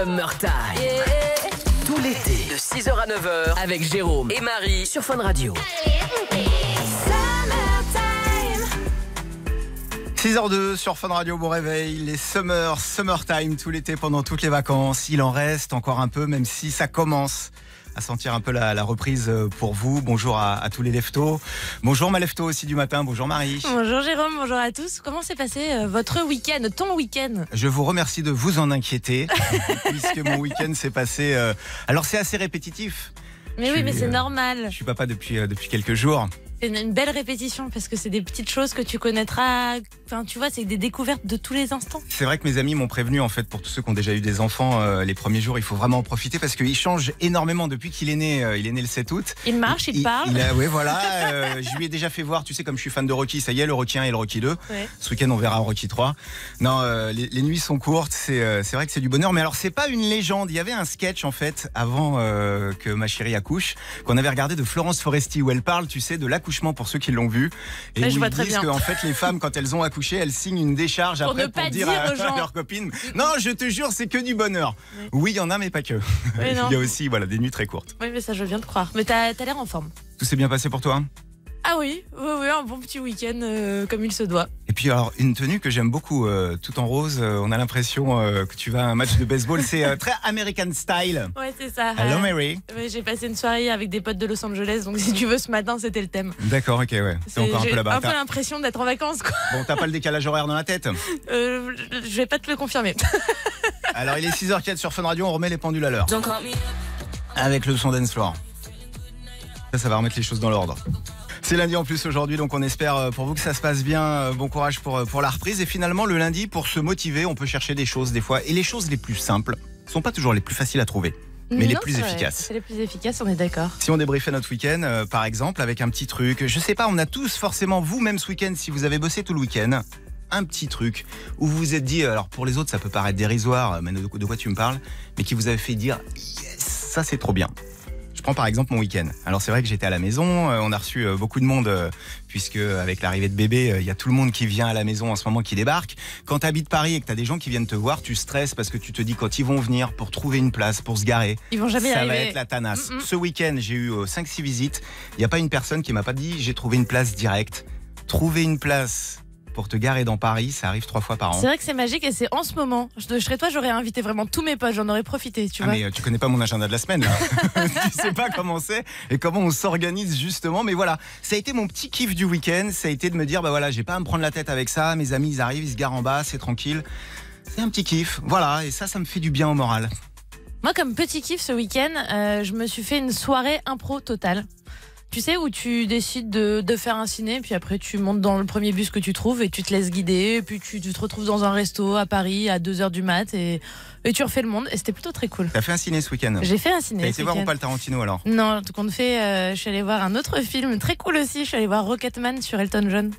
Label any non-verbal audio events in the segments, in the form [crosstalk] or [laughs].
Summertime. Tout l'été, de 6h à 9h, avec Jérôme et Marie sur Fun Radio. 6h02 sur Fun Radio, bon réveil, les Summer, Summertime, tout l'été pendant toutes les vacances. Il en reste encore un peu, même si ça commence à sentir un peu la, la reprise euh, pour vous. Bonjour à, à tous les leftos. Bonjour ma lefto aussi du matin. Bonjour Marie. Bonjour Jérôme, bonjour à tous. Comment s'est passé euh, votre week-end, ton week-end? Je vous remercie de vous en inquiéter, [laughs] puisque mon week-end s'est passé. euh, Alors c'est assez répétitif. Mais Je oui, mais c'est euh, normal. Je suis papa depuis euh, depuis quelques jours. C'est une, belle répétition parce que c'est des petites choses que tu connaîtras. Enfin, tu vois, c'est des découvertes de tous les instants. C'est vrai que mes amis m'ont prévenu en fait pour tous ceux qui ont déjà eu des enfants euh, les premiers jours, il faut vraiment en profiter parce qu'il change énormément depuis qu'il est né. euh, il est né le 7 août. Il marche, il, parle. Il ouais, [laughs] voilà. euh, je lui ai déjà fait voir, tu sais, comme je suis fan de Rocky, ça y est, le Rocky 1 et le Rocky 2. Ouais. Ce week-end, on verra Rocky 3. Non, euh, les, les nuits sont courtes, c'est euh, vrai que c'est du bonheur. Mais alors, c'est pas une légende. Il y avait un sketch, en fait, avant euh, que ma chérie accouche, qu'on avait regardé de Florence Foresti, où elle parle, tu sais, de l'accouchement pour ceux qui l'ont vu. Et Ouais, où je vois ils très disent bien. que, en fait, les femmes, quand elles ont accouché, elles signent une décharge Pour après pour dire, dire à, à leurs copines. Non, je te jure, c'est que du bonheur. Oui, il y en a, mais pas que. Oui, [laughs] il y a aussi, voilà, des nuits très courtes. Oui, mais ça, je viens de croire. Mais t'as as, l'air en forme. Tout s'est bien passé pour toi Ah oui, oui, oui, un bon petit week-end euh, comme il se doit. Et puis alors une tenue que j'aime beaucoup, euh, tout en rose. euh, on a l'impression euh, que tu vas à un match de baseball. C'est euh, très American style. Ouais, c'est ça. Hello Euh, Mary. ouais, J'ai passé une soirée avec des potes de Los Angeles, donc [laughs] si tu veux, ce matin, c'était le thème. D'accord, ok, ouais. C'est encore un peu là-bas. un peu l'impression d'être en vacances, quoi. Bon, t'as pas le décalage horaire dans la tête. [laughs] Euh, je vais pas te le confirmer. [laughs] Alors il est 6h04 sur Fun Radio, on remet les pendules à l'heure. Avec le son dance floor. Ça, ça va remettre les choses dans l'ordre. C'est lundi en plus aujourd'hui, donc on espère euh, pour vous que ça se passe bien. Euh, Bon courage pour, euh, pour la reprise. Et finalement, le lundi, pour se motiver, on peut chercher des choses des fois. Et les choses les plus simples sont pas toujours les plus faciles à trouver. Mais les plus efficaces. C'est les plus efficaces, on est d'accord. Si on débriefait notre week-end, euh, par exemple, avec un petit truc, je sais pas, on a tous forcément, vous même ce week-end, si vous avez bossé tout le week-end, un petit truc où vous vous êtes dit, alors pour les autres ça peut paraître dérisoire, mais de, de quoi tu me parles, mais qui vous avez fait dire, yes, ça c'est trop bien. Je prends par exemple mon week-end. Alors c'est vrai que j'étais à la maison, euh, on a reçu euh, beaucoup de monde euh, puisque avec l'arrivée de bébé, il y a tout le monde qui vient à la maison en ce moment qui débarque. Quand tu habites Paris et que tu as des gens qui viennent te voir, tu stresses parce que tu te dis quand ils vont venir pour trouver une place, pour se garer, Ils vont jamais ça va être la tanasse. Mm, mm. Ce week-end, j'ai eu 5-6 visites. Il n'y a pas une personne qui m'a pas dit j'ai trouvé une place directe. Trouver une place pour te garer dans Paris, ça arrive trois fois par an. C'est vrai que c'est magique et c'est en ce moment. Je, je serais toi, j'aurais invité vraiment tous mes potes, j'en aurais profité, tu Ah vois. mais euh, tu connais pas mon agenda de la semaine là. [laughs] [laughs] tu sais pas comment c'est et comment on s'organise justement. Mais voilà, ça a été mon petit kiff du week-end. Ça a été de me dire bah voilà, j'ai pas à me prendre la tête avec ça. Mes amis ils arrivent, ils se garent en bas, c'est tranquille. C'est un petit kiff. Voilà et ça, ça me fait du bien au moral. Moi, comme petit kiff ce week-end, euh, je me suis fait une soirée impro totale. Tu sais, où tu décides de, de faire un ciné, puis après tu montes dans le premier bus que tu trouves et tu te laisses guider, puis tu, tu te retrouves dans un resto à Paris à 2h du mat et, et tu refais le monde. Et c'était plutôt très cool. T'as fait un ciné ce week-end? J'ai fait un ciné. T'as été voir ou pas le Tarantino alors? Non, tout compte fait, euh, je suis allée voir un autre film très cool aussi. Je suis allée voir Rocketman sur Elton John.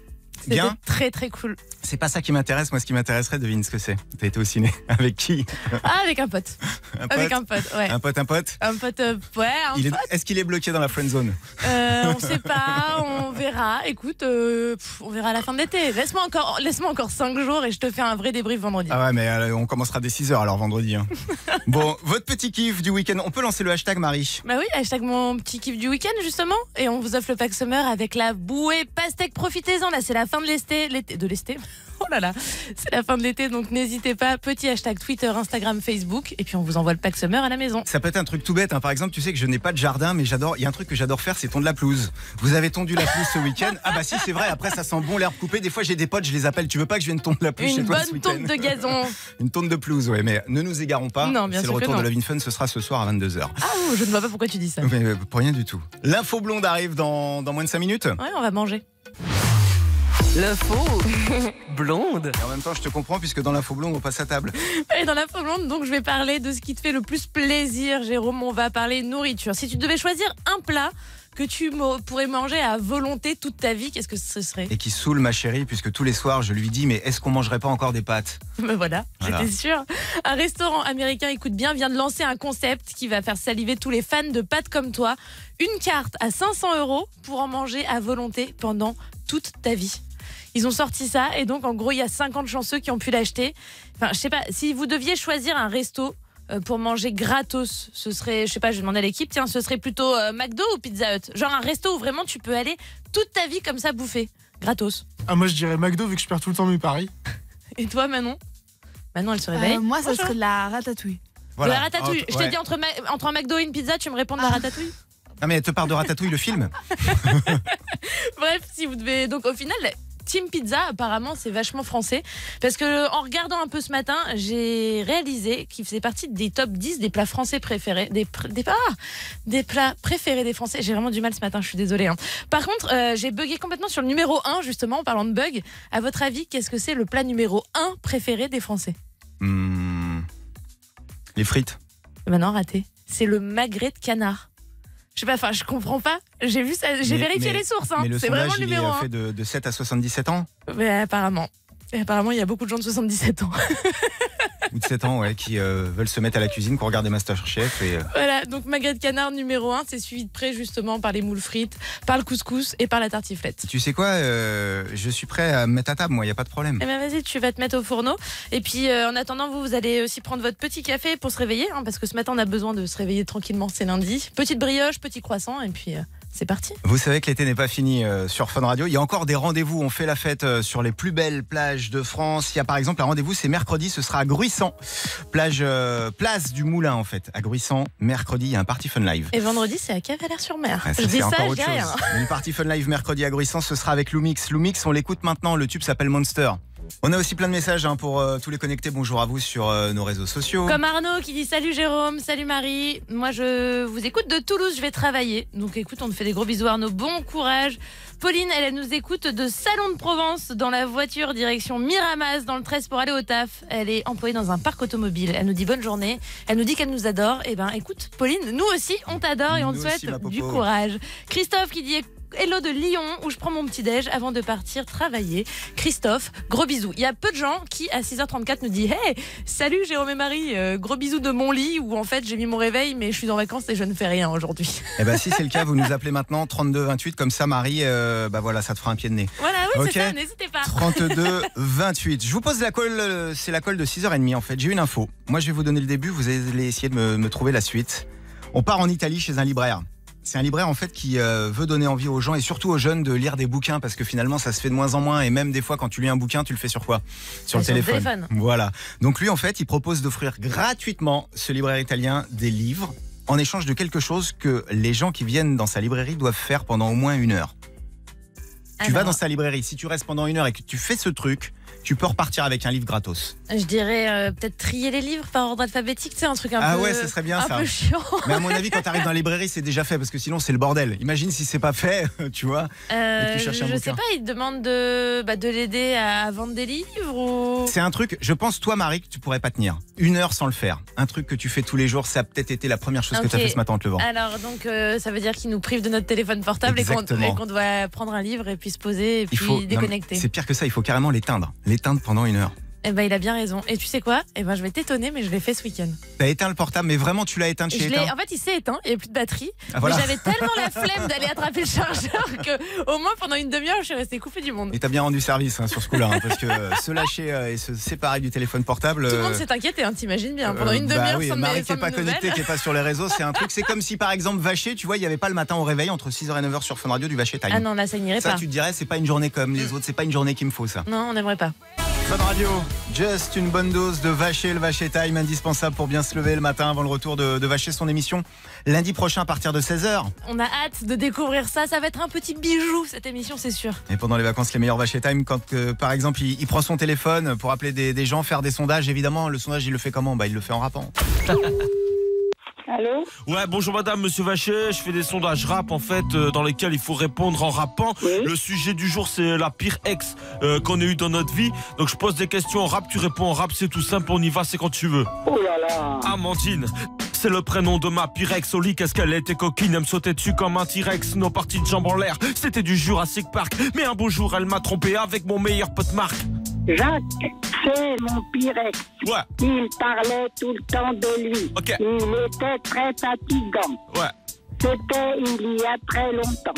Bien. très très cool. C'est pas ça qui m'intéresse. Moi, ce qui m'intéresserait, devine ce que c'est. T'as été au ciné [laughs] avec qui? Ah, avec un pote. Un pote? Avec un pote, ouais. Un pote, un pote? Un pote, euh, ouais, un Il est- pote. Est-ce qu'il est bloqué dans la friend zone? Euh, on [laughs] sait pas, on verra. Écoute, euh, pff, on verra à la fin de l'été. Laisse-moi encore, laisse-moi encore 5 jours et je te fais un vrai débrief vendredi. Ah ouais, mais euh, on commencera dès 6h alors vendredi. hein. [laughs] bon, votre petit kiff du week-end. On peut lancer le hashtag Marie. Bah oui, hashtag mon petit kiff du week-end justement. Et on vous offre le pack summer avec la bouée pastèque. Profitez-en, là c'est la fin de l'été. De l'été [laughs] Oh là là, c'est la fin de l'été donc n'hésitez pas. Petit hashtag Twitter, Instagram, Facebook. Et puis on vous envoie le pack summer à la maison. Ça peut être un truc tout bête. hein. Par exemple, tu sais que je n'ai pas de jardin, mais j'adore. Il y a un truc que j'adore faire, c'est tondre la pelouse. Vous avez tondu la pelouse ce week-end? Ah bah si, c'est vrai. Après, ça sent bon l'herbe coupée. Des fois, j'ai des potes, je les appelle. Tu veux pas que je vienne tondre la pelouse chez Une toi ce bonne tonte de gazon. [laughs] Une tonte de pelouse, ouais. Mais ne nous égarons pas. Non, bien c'est le retour de. Love in Fun. Ce sera ce soir à 22h. Ah, oh, je ne vois pas pourquoi tu dis ça. Mais euh, pour rien du tout. L'info blonde arrive dans, dans moins de 5 minutes. Ouais, on va manger. L'info [laughs] blonde. Et en même temps, je te comprends puisque dans l'info blonde, on passe à table. [laughs] Et dans la blonde, donc je vais parler de ce qui te fait le plus plaisir, Jérôme. On va parler nourriture. Si tu devais choisir un plat que tu pourrais manger à volonté toute ta vie, qu'est-ce que ce serait? Et qui saoule ma chérie puisque tous les soirs, je lui dis mais est-ce qu'on mangerait pas encore des pâtes? [laughs] Ben voilà, Voilà. j'étais sûre. Un restaurant américain, écoute bien, vient de lancer un concept qui va faire saliver tous les fans de pâtes comme toi. Une carte à 500 euros pour en manger à volonté pendant toute ta vie. Ils ont sorti ça et donc en gros il y a 50 chanceux qui ont pu l'acheter. Enfin je sais pas, si vous deviez choisir un resto euh, pour manger gratos, ce serait, je sais pas, je vais demander à l'équipe, tiens, ce serait plutôt euh, McDo ou Pizza Hut? Genre un resto où vraiment tu peux aller toute ta vie comme ça bouffer, gratos. Ah, moi je dirais McDo vu que je perds tout le temps mes paris. Et toi, Manon? Manon, elle se réveille. Euh, moi, ça Bonjour. serait de la ratatouille. De la ratatouille. Entre- Je t'ai ouais. dit entre, entre un McDo et une pizza, tu me réponds de la Ah. ratatouille? Non mais elle te parle de Ratatouille le film. [laughs] Bref, si vous devez. Donc au final, Team Pizza, apparemment, c'est vachement français. Parce que en regardant un peu ce matin, j'ai réalisé qu'il faisait partie des top 10 des plats français préférés. Des, pr- des, ah, des plats préférés des Français. J'ai vraiment du mal ce matin, je suis désolée. hein. Par contre, euh, j'ai bugué complètement sur le numéro 1, justement, en parlant de bug. À votre avis, qu'est-ce que c'est le plat numéro 1 préféré des Français? Hmm. Les frites. Maintenant, raté. C'est le magret de canard. Je sais pas, enfin, je comprends pas. J'ai vu ça, j'ai vérifié mais- les sources. Hein. C'est vraiment le il numéro 1. fait de, de 7 à 77 ans? Mais apparemment. Et apparemment, il y a beaucoup de gens de 77 ans. ou de 7 ans ouais, qui euh, veulent se mettre à la cuisine pour regarder Masterchef et euh, Voilà, donc magret de canard numéro 1, c'est suivi de près justement par les moules frites, par le couscous et par la tartiflette. tu sais quoi euh, je suis prêt à me mettre à table moi il y a pas de problème. Eh ben vas-y, tu vas te mettre au fourneau. Et puis en attendant, vous, vous allez aussi prendre votre petit café pour se réveiller, hein, parce que ce matin on a besoin de se réveiller tranquillement, c'est lundi. Petite brioche, petit croissant, et puis c'est parti. Vous savez que l'été n'est pas fini euh, sur Fun Radio. Il y a encore des rendez-vous. On fait la fête euh, sur les plus belles plages de France. Il y a par exemple un rendez-vous, c'est mercredi, ce sera à Gruissant. Plage, euh, place du Moulin en fait. À Gruissant, mercredi, il y a un Party Fun Live. Et vendredi, c'est à Cavalaire-sur-Mer. Ah, je dis c'est ça, rien. Une Party Fun Live mercredi à Gruissant, ce sera avec Lumix. Lumix, on l'écoute maintenant. Le tube s'appelle Monster. On a aussi plein de messages hein, pour euh, tous les connectés. Bonjour à vous sur euh, nos réseaux sociaux. Comme Arnaud qui dit salut Jérôme, salut Marie. Moi je vous écoute de Toulouse, je vais travailler. Donc écoute, on te fait des gros bisous Arnaud, bon courage. Pauline, elle, elle nous écoute de Salon de Provence dans la voiture direction Miramas dans le 13 pour aller au taf. Elle est employée dans un parc automobile. Elle nous dit bonne journée. Elle nous dit qu'elle nous adore. Et ben écoute, Pauline, nous aussi on t'adore et on te souhaite aussi, du courage. Christophe qui dit Hello de Lyon où je prends mon petit déj avant de partir travailler. Christophe, gros bisous. Il y a peu de gens qui à 6h34 nous disent Hey, salut Jérôme et Marie, euh, gros bisous de mon lit où en fait j'ai mis mon réveil mais je suis en vacances et je ne fais rien aujourd'hui. [laughs] Eh ben si c'est le cas, vous nous appelez maintenant 32 28 comme ça Marie euh, bah voilà, ça te fera un pied de nez. Voilà, oui, Ok. c'est ça, n'hésitez pas. 32 28. Je vous pose la colle, euh, c'est la colle de 6h30 en fait. J'ai une info. Moi je vais vous donner le début, vous allez essayer de me, me trouver la suite. On part en Italie chez un libraire. C'est un libraire en fait qui euh, veut donner envie aux gens et surtout aux jeunes de lire des bouquins parce que finalement ça se fait de moins en moins et même des fois quand tu lis un bouquin tu le fais sur quoi? Sur le Sur le téléphone. Voilà. Donc lui en fait il propose d'offrir gratuitement ce libraire italien des livres en échange de quelque chose que les gens qui viennent dans sa librairie doivent faire pendant au moins une heure. Tu vas dans sa librairie, si tu restes pendant une heure et que tu fais ce truc, tu peux repartir avec un livre gratos. Je dirais euh, peut-être trier les livres par ordre alphabétique, c'est un truc un Ah peu ouais, ça serait bien, un ça. peu chiant. [laughs] Mais à mon avis, quand tu arrives dans la librairie, c'est déjà fait parce que sinon c'est le bordel. Imagine si c'est pas fait, [laughs] tu vois. Euh, tu cherches un je bouquin. sais pas, il te demande de, bah, de l'aider à vendre des livres ou? C'est un truc, je pense, toi Marie, que tu pourrais pas tenir. Une heure sans le faire. Un truc que tu fais tous les jours, ça a peut-être été la première chose que tu as Ok. fait ce matin en te levant. Alors donc euh, ça veut dire qu'il nous prive de notre téléphone portable et qu'on Exactement. et qu'on doit prendre un livre et puis se poser et puis faut déconnecter. C'est pire que ça, il faut carrément l'éteindre. L'éteindre pendant une heure. Eh ben il a bien raison. Et tu sais quoi? Eh ben je vais t'étonner, mais je l'ai fait ce week-end. T'as éteint le portable, mais vraiment tu l'as éteint de Je chez éteint. En fait, il s'est éteint, il n'y avait plus de batterie. Ah, voilà. Mais j'avais tellement la flemme d'aller attraper le chargeur [laughs] que au moins pendant une demi-heure, je suis restée coupée du monde. Et t'as bien rendu service hein, sur ce coup-là, hein, parce que euh, se lâcher euh, et se séparer du téléphone portable. Tout le euh, monde s'est inquiété, hein, t'imagines bien. Pendant une bah demi-heure oui, sans Marie qui sans est pas connectée, qui est pas sur les réseaux, c'est un truc. C'est comme si par exemple Vacher, tu vois, il y avait pas le matin au réveil entre 6h et 9h sur Fun Radio du Vacher Time. Ah non, là ça n'irait ça, pas. tu te dirais, c'est pas une journée comme les autres, c'est pas une journée qu'il me faut ça. Non, on n'aimerait pas. Fun Radio, juste une bonne dose de Vacher, le Vacher Time, indispensable pour bien se lever le matin avant le retour de, de Vacher, son émission lundi prochain à partir de 16h. On a hâte de découvrir ça. Ça va être un petit bijou cette émission, c'est sûr. Et pendant les vacances, les meilleurs Vacher Time, quand euh, par exemple il, il prend son téléphone pour appeler des, des gens, faire des sondages, évidemment, le sondage il le fait comment? Bah il le fait en rappant. [laughs] Allô Ouais, bonjour madame, monsieur Vacher. Je fais des sondages rap en fait, euh, dans lesquels il faut répondre en rappant. Oui. Le sujet du jour, c'est la pire ex euh, qu'on ait eu dans notre vie. Donc je pose des questions en rap, tu réponds en rap, c'est tout simple, on y va, c'est quand tu veux. Oh là là Amandine. C'est le prénom de ma pire ex au lit, qu'est-ce qu'elle était coquine, elle me sautait dessus comme un T-Rex, nos parties de jambes en l'air, c'était du Jurassic Park, mais un beau jour elle m'a trompé avec mon meilleur pote Marc. Jacques, c'est mon pire ex. Ouais, Il parlait tout le temps de lui. Ok. Il était très fatigant. ouais. C'était il y a très longtemps.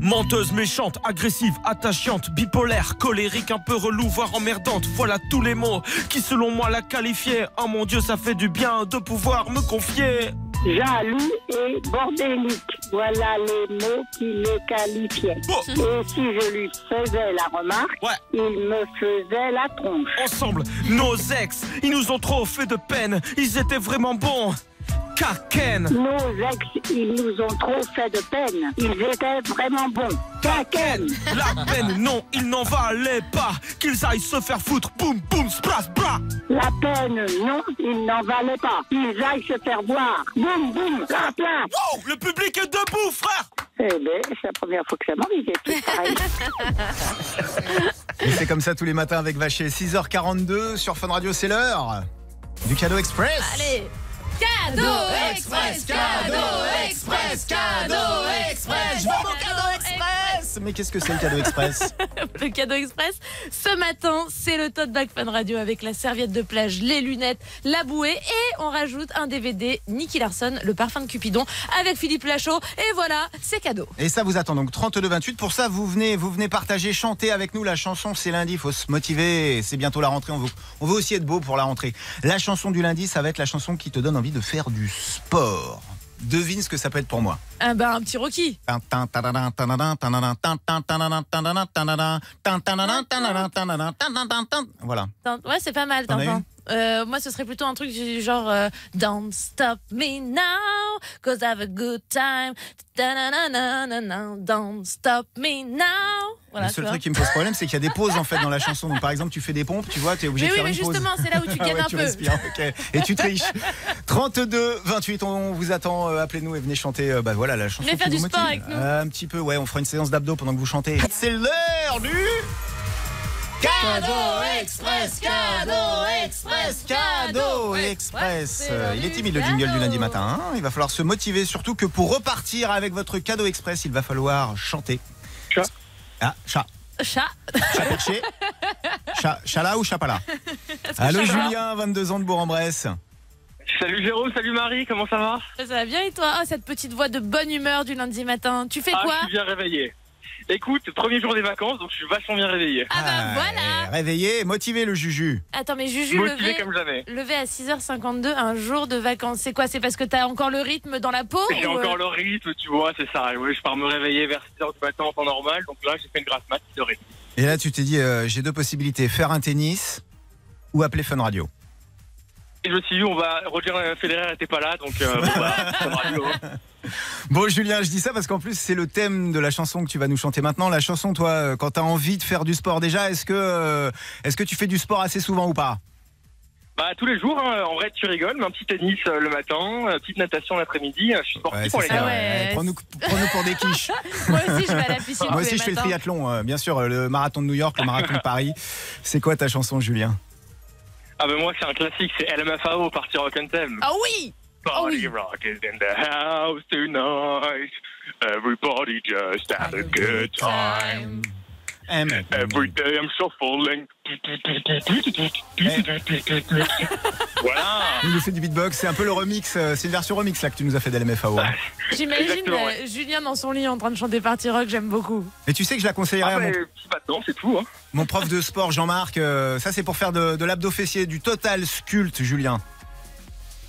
Menteuse, méchante, agressive, attachante, bipolaire, colérique, un peu relou, voire emmerdante. Voilà tous les mots qui, selon moi, la qualifiaient. Oh mon Dieu, ça fait du bien de pouvoir me confier. Jaloux et bordélique. Voilà les mots qui le qualifiaient. Et si je lui faisais la remarque, Ouais. il me faisait la tronche. Ensemble, nos ex, ils nous ont trop fait de peine. Ils étaient vraiment bons. Kaken, Nos ex, ils nous ont trop fait de peine. Ils étaient vraiment bons. Kaken la peine, non, il n'en valait pas. Qu'ils aillent se faire foutre, boum, boum, spras, bras. La peine, non, ils n'en valaient pas. Ils aillent se faire boire. Boum, boum, la plein. Wow, le public est debout, frère. Eh ben, c'est la première fois que ça m'arrive. c'est tout pareil. [laughs] Et c'est comme ça tous les matins avec Vacher. 6h42 sur Fun Radio, c'est l'heure du cadeau express. Allez Cadeau Express Cadeau Express Cadeau Express. Je veux mon cadeau express Mais qu'est-ce que c'est le cadeau express? [laughs] Le cadeau express, ce matin, c'est le tote bag Fun Radio avec la serviette de plage, les lunettes, la bouée et on rajoute un DVD Nicky Larson, le parfum de Cupidon avec Philippe Lachaud. Et voilà, c'est cadeau. Et ça vous attend donc 32-28. Pour ça, vous venez, vous venez partager, chanter avec nous la chanson. C'est lundi, il faut se motiver. C'est bientôt la rentrée. On veut, on veut aussi être beau pour la rentrée. La chanson du lundi, ça va être la chanson qui te donne envie de faire du sport. Devine ce que ça peut être pour moi. Ah bah, un petit Rocky. Voilà. Ouais, c'est pas mal, Euh, moi, ce serait plutôt un truc du genre euh, Don't stop me now, cause I have a good time. Don't stop me now. Voilà, le seul truc qui me pose problème, c'est qu'il y a des pauses en fait dans la chanson. Donc par exemple, tu fais des pompes, tu vois, tu es obligé Mais de oui, faire mais une pause. justement, c'est là où tu [laughs] Ah gagnes ouais, un tu peu. respires. Et tu triches. [laughs] 32 28, on vous attend. euh, Appelez-nous et venez chanter. euh, bah voilà la chanson. Venez faire du sport avec nous. Euh, un petit peu, ouais. On fera une séance d'abdos pendant que vous chantez. C'est l'heure du cadeau express, cadeau express, cadeau express. Euh, Il est timide le jingle du lundi matin. hein. Il va falloir se motiver, surtout que pour repartir avec votre cadeau express, il va falloir chanter. Chat. Ah, chat. Chat. Chat perché Chat, Chala ou Chapala [laughs] Allô Chala. Julien, 22 ans de Bourg-en-Bresse. Salut Jérôme, salut Marie, comment ça va? Ça va bien et toi? Oh, Cette petite voix de bonne humeur du lundi matin. Tu fais Ah, quoi? je suis bien réveillé. Écoute, premier jour des vacances, donc je suis vachement bien réveillé. Ah bah Ah, voilà Réveillé, motivé le Juju. Attends, mais Juju, Motivé levé, comme jamais. levé à 6h52 un jour de vacances. C'est quoi C'est parce que t'as encore le rythme dans la peau J'ai ou, euh, encore le rythme, tu vois, c'est ça. Ouais, je pars me réveiller vers 6h du matin en temps normal, donc là j'ai fait une grasse mat de rythme. Et là, tu t'es dit, euh, j'ai deux possibilités, faire un tennis ou appeler Fun Radio. Et je me suis dit, on va. Roger Federer était pas là, donc euh, bon, bah, Radio. [laughs] Bon Julien, je dis ça parce qu'en plus c'est le thème de la chanson que tu vas nous chanter maintenant. La chanson, toi, euh, quand t'as envie de faire du sport déjà, est-ce que, euh, est-ce que tu fais du sport assez souvent ou pas? Bah, tous les jours, hein, en vrai, tu rigoles, mais un petit tennis euh, le matin, euh, petite natation l'après-midi, euh, je suis sportif, Ouais, c'est les ça, gars. Ah ouais. ouais. Prends-nous, pour des quiches. [laughs] Moi aussi, je vais à la piscine. Moi aussi, je fais le triathlon, euh, bien sûr, le marathon de New York, le marathon de Paris. C'est quoi ta chanson, Julien? Ah, bah, moi, c'est un classique, c'est LMFAO, Party Rock Anthem. Ah oui Party oui. rock is in the house tonight. Everybody just have a good time. Mec. Every day I'm shuffling. voilà. Il nous fait du beatbox, c'est un peu le remix, euh, c'est une version remix là que tu nous as fait d'LMFAO. hein. [laughs] J'imagine euh, Julien dans son lit en train de chanter Party Rock, j'aime beaucoup. Et tu sais que je la conseillerais Ah, à mon, mais petit pas dedans, c'est tout. Hein. mon prof de sport Jean-Marc. euh, ça c'est pour faire de, de l'abdo fessier, du total sculpte, Julien.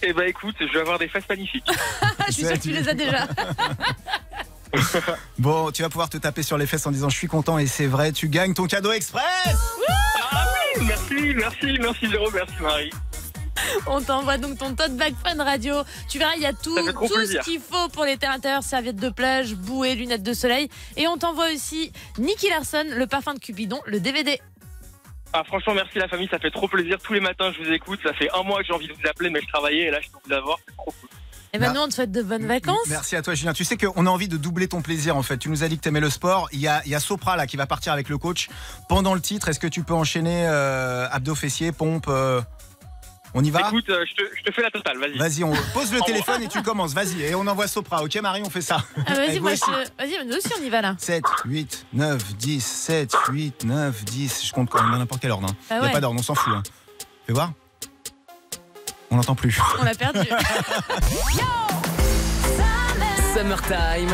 Eh ben écoute, je vais avoir des fesses magnifiques. [laughs] Je suis sûre que tu les as déjà. [laughs] [laughs] Bon, tu vas pouvoir te taper sur les fesses en disant je suis content et c'est vrai, tu gagnes ton cadeau express ah oui, merci, merci, merci Jérôme, merci Marie. On t'envoie donc ton tote bag Fun Radio. Tu verras, il y a tout, tout ce qu'il faut pour les terres intérieurs, serviettes de plage, bouées, lunettes de soleil. Et on t'envoie aussi Nicky Larson, le parfum de Cupidon, le DVD. Ah franchement merci la famille, ça fait trop plaisir. Tous les matins je vous écoute, ça fait un mois que j'ai envie de vous appeler, mais je travaillais et là je peux vous avoir, c'est trop cool. Et Bah, maintenant, on te souhaite de bonnes vacances. Merci à toi Julien. Tu sais qu'on a envie de doubler ton plaisir en fait. Tu nous as dit que t'aimais le sport. Il y a, il y a Sopra là qui va partir avec le coach pendant le titre. Est-ce que tu peux enchaîner euh, abdos fessiers, pompe euh, On y va? Écoute, euh, je, te, je te fais la totale, vas-y. Vas-y, on [laughs] pose le téléphone et tu commences. Vas-y, et on envoie Sopra. Ok Marie, on fait ça. Ah, vas-y, moi, je... vas-y, nous aussi, on y va là. 7, 8, 9, 10, 7, 8, 9, 10. Je compte quand même dans n'importe quel ordre. Il Ah n'y ouais. a pas d'ordre, on s'en fout. hein. Fais voir. On n'entend plus. On l'a perdu. [laughs] Summertime.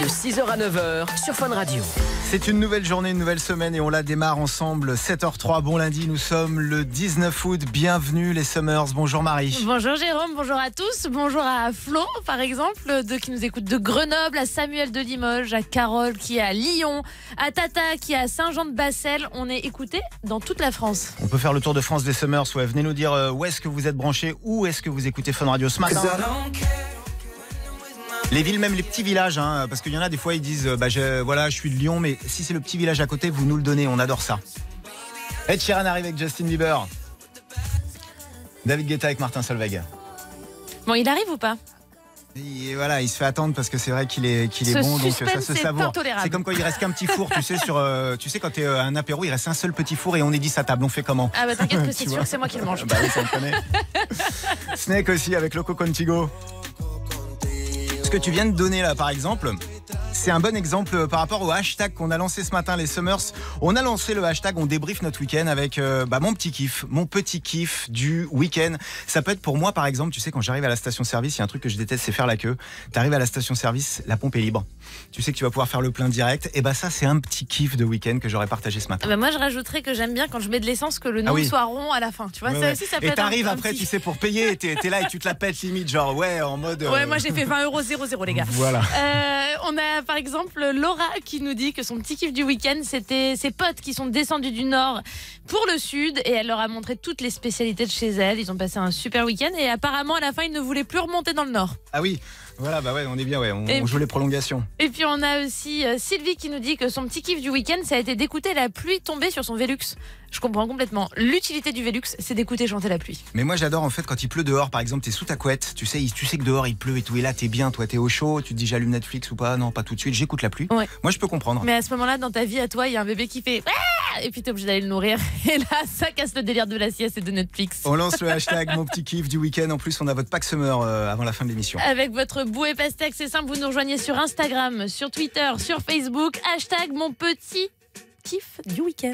De 6h à 9h sur Fun Radio. C'est une nouvelle journée, une nouvelle semaine et on la démarre ensemble. 7h03, bon lundi, nous sommes le 19 août. Bienvenue les Summers. Bonjour Marie. Bonjour Jérôme, bonjour à tous. Bonjour à Flo, par exemple, de, qui nous écoute de Grenoble, à Samuel de Limoges, à Carole qui est à Lyon, à Tata qui est à Saint-Jean-de-Bassel. On est écouté dans toute la France. On peut faire le tour de France des Summers. Ouais, venez nous dire euh, où est-ce que vous êtes branchés, où est-ce que vous écoutez Fun Radio ce matin. Les villes, même les petits villages, hein, parce qu'il y en a des fois ils disent, euh, bah je, voilà, je suis de Lyon, mais si c'est le petit village à côté, vous nous le donnez, on adore ça. Ed Sheeran arrive avec Justin Bieber. David Guetta avec Martin Solveig. Bon, il arrive ou pas? Et voilà, il se fait attendre parce que c'est vrai qu'il est, qu'il est Ce bon, donc ça se savoure. C'est comme quand il reste qu'un petit four, tu sais, sur, euh, tu sais, quand t'es euh, à un apéro, il reste un seul petit four et on est 10 à table. On fait comment? Ah bah t'inquiète que [laughs] c'est sûr, c'est moi qui le mange. Bah oui, ça me connaît. [laughs] Snake aussi avec Loco Contigo. Que tu viens de donner là, par exemple, c'est un bon exemple euh, par rapport au hashtag qu'on a lancé ce matin, les Summers. On a lancé le hashtag On débrief notre week-end avec euh, bah, mon petit kiff, mon petit kiff du week-end. Ça peut être pour moi, par exemple, tu sais, quand j'arrive à la station-service, il y a un truc que je déteste, c'est faire la queue. T'arrives à la station-service, la pompe est libre. Tu sais que tu vas pouvoir faire le plein direct. Et bah ça, c'est un petit kiff de week-end que j'aurais partagé ce matin. Ah bah moi je rajouterais que j'aime bien quand je mets de l'essence que le nom Ah oui. soit rond à la fin. Tu vois, Ouais, ça ouais. aussi ça peut et t'arrives après, petit- tu sais, pour payer, t'es t'es là et tu te la pètes limite, genre ouais, en mode. euh, Ouais, moi j'ai fait 20 euros 00 les gars. Voilà. Euh, on a par exemple Laura qui nous dit que son petit kiff du week-end, c'était ses potes qui sont descendus du nord pour le sud et elle leur a montré toutes les spécialités de chez elle. Ils ont passé un super week-end et apparemment à la fin ils ne voulaient plus remonter dans le nord. Ah oui, voilà, bah ouais, on est bien, ouais, on joue les prolongations. Et puis on a aussi euh, Sylvie qui nous dit que son petit kiff du week-end, ça a été d'écouter la pluie tomber sur son Velux. Je comprends complètement. L'utilité du Velux, c'est d'écouter chanter la pluie. Mais moi j'adore en fait quand il pleut dehors, par exemple, t'es sous ta couette, tu sais, tu sais que dehors il pleut et tout, et là t'es bien, toi t'es au chaud, tu te dis j'allume Netflix ou pas, non, pas tout de suite, j'écoute la pluie. Ouais. Moi je peux comprendre. Mais à ce moment-là, dans ta vie, à toi, il y a un bébé qui fait Ah et puis t'es obligé d'aller le nourrir. [laughs] Et là, ça casse le délire de la sieste et de Netflix. On lance le hashtag mon petit kiff du week-end. En plus, on a votre pack summer euh, avant la fin de l'émission. Avec votre bouée pastèque, c'est simple, vous nous rejoignez sur Instagram, sur Twitter, sur Facebook, hashtag mon petit kiff du week-end.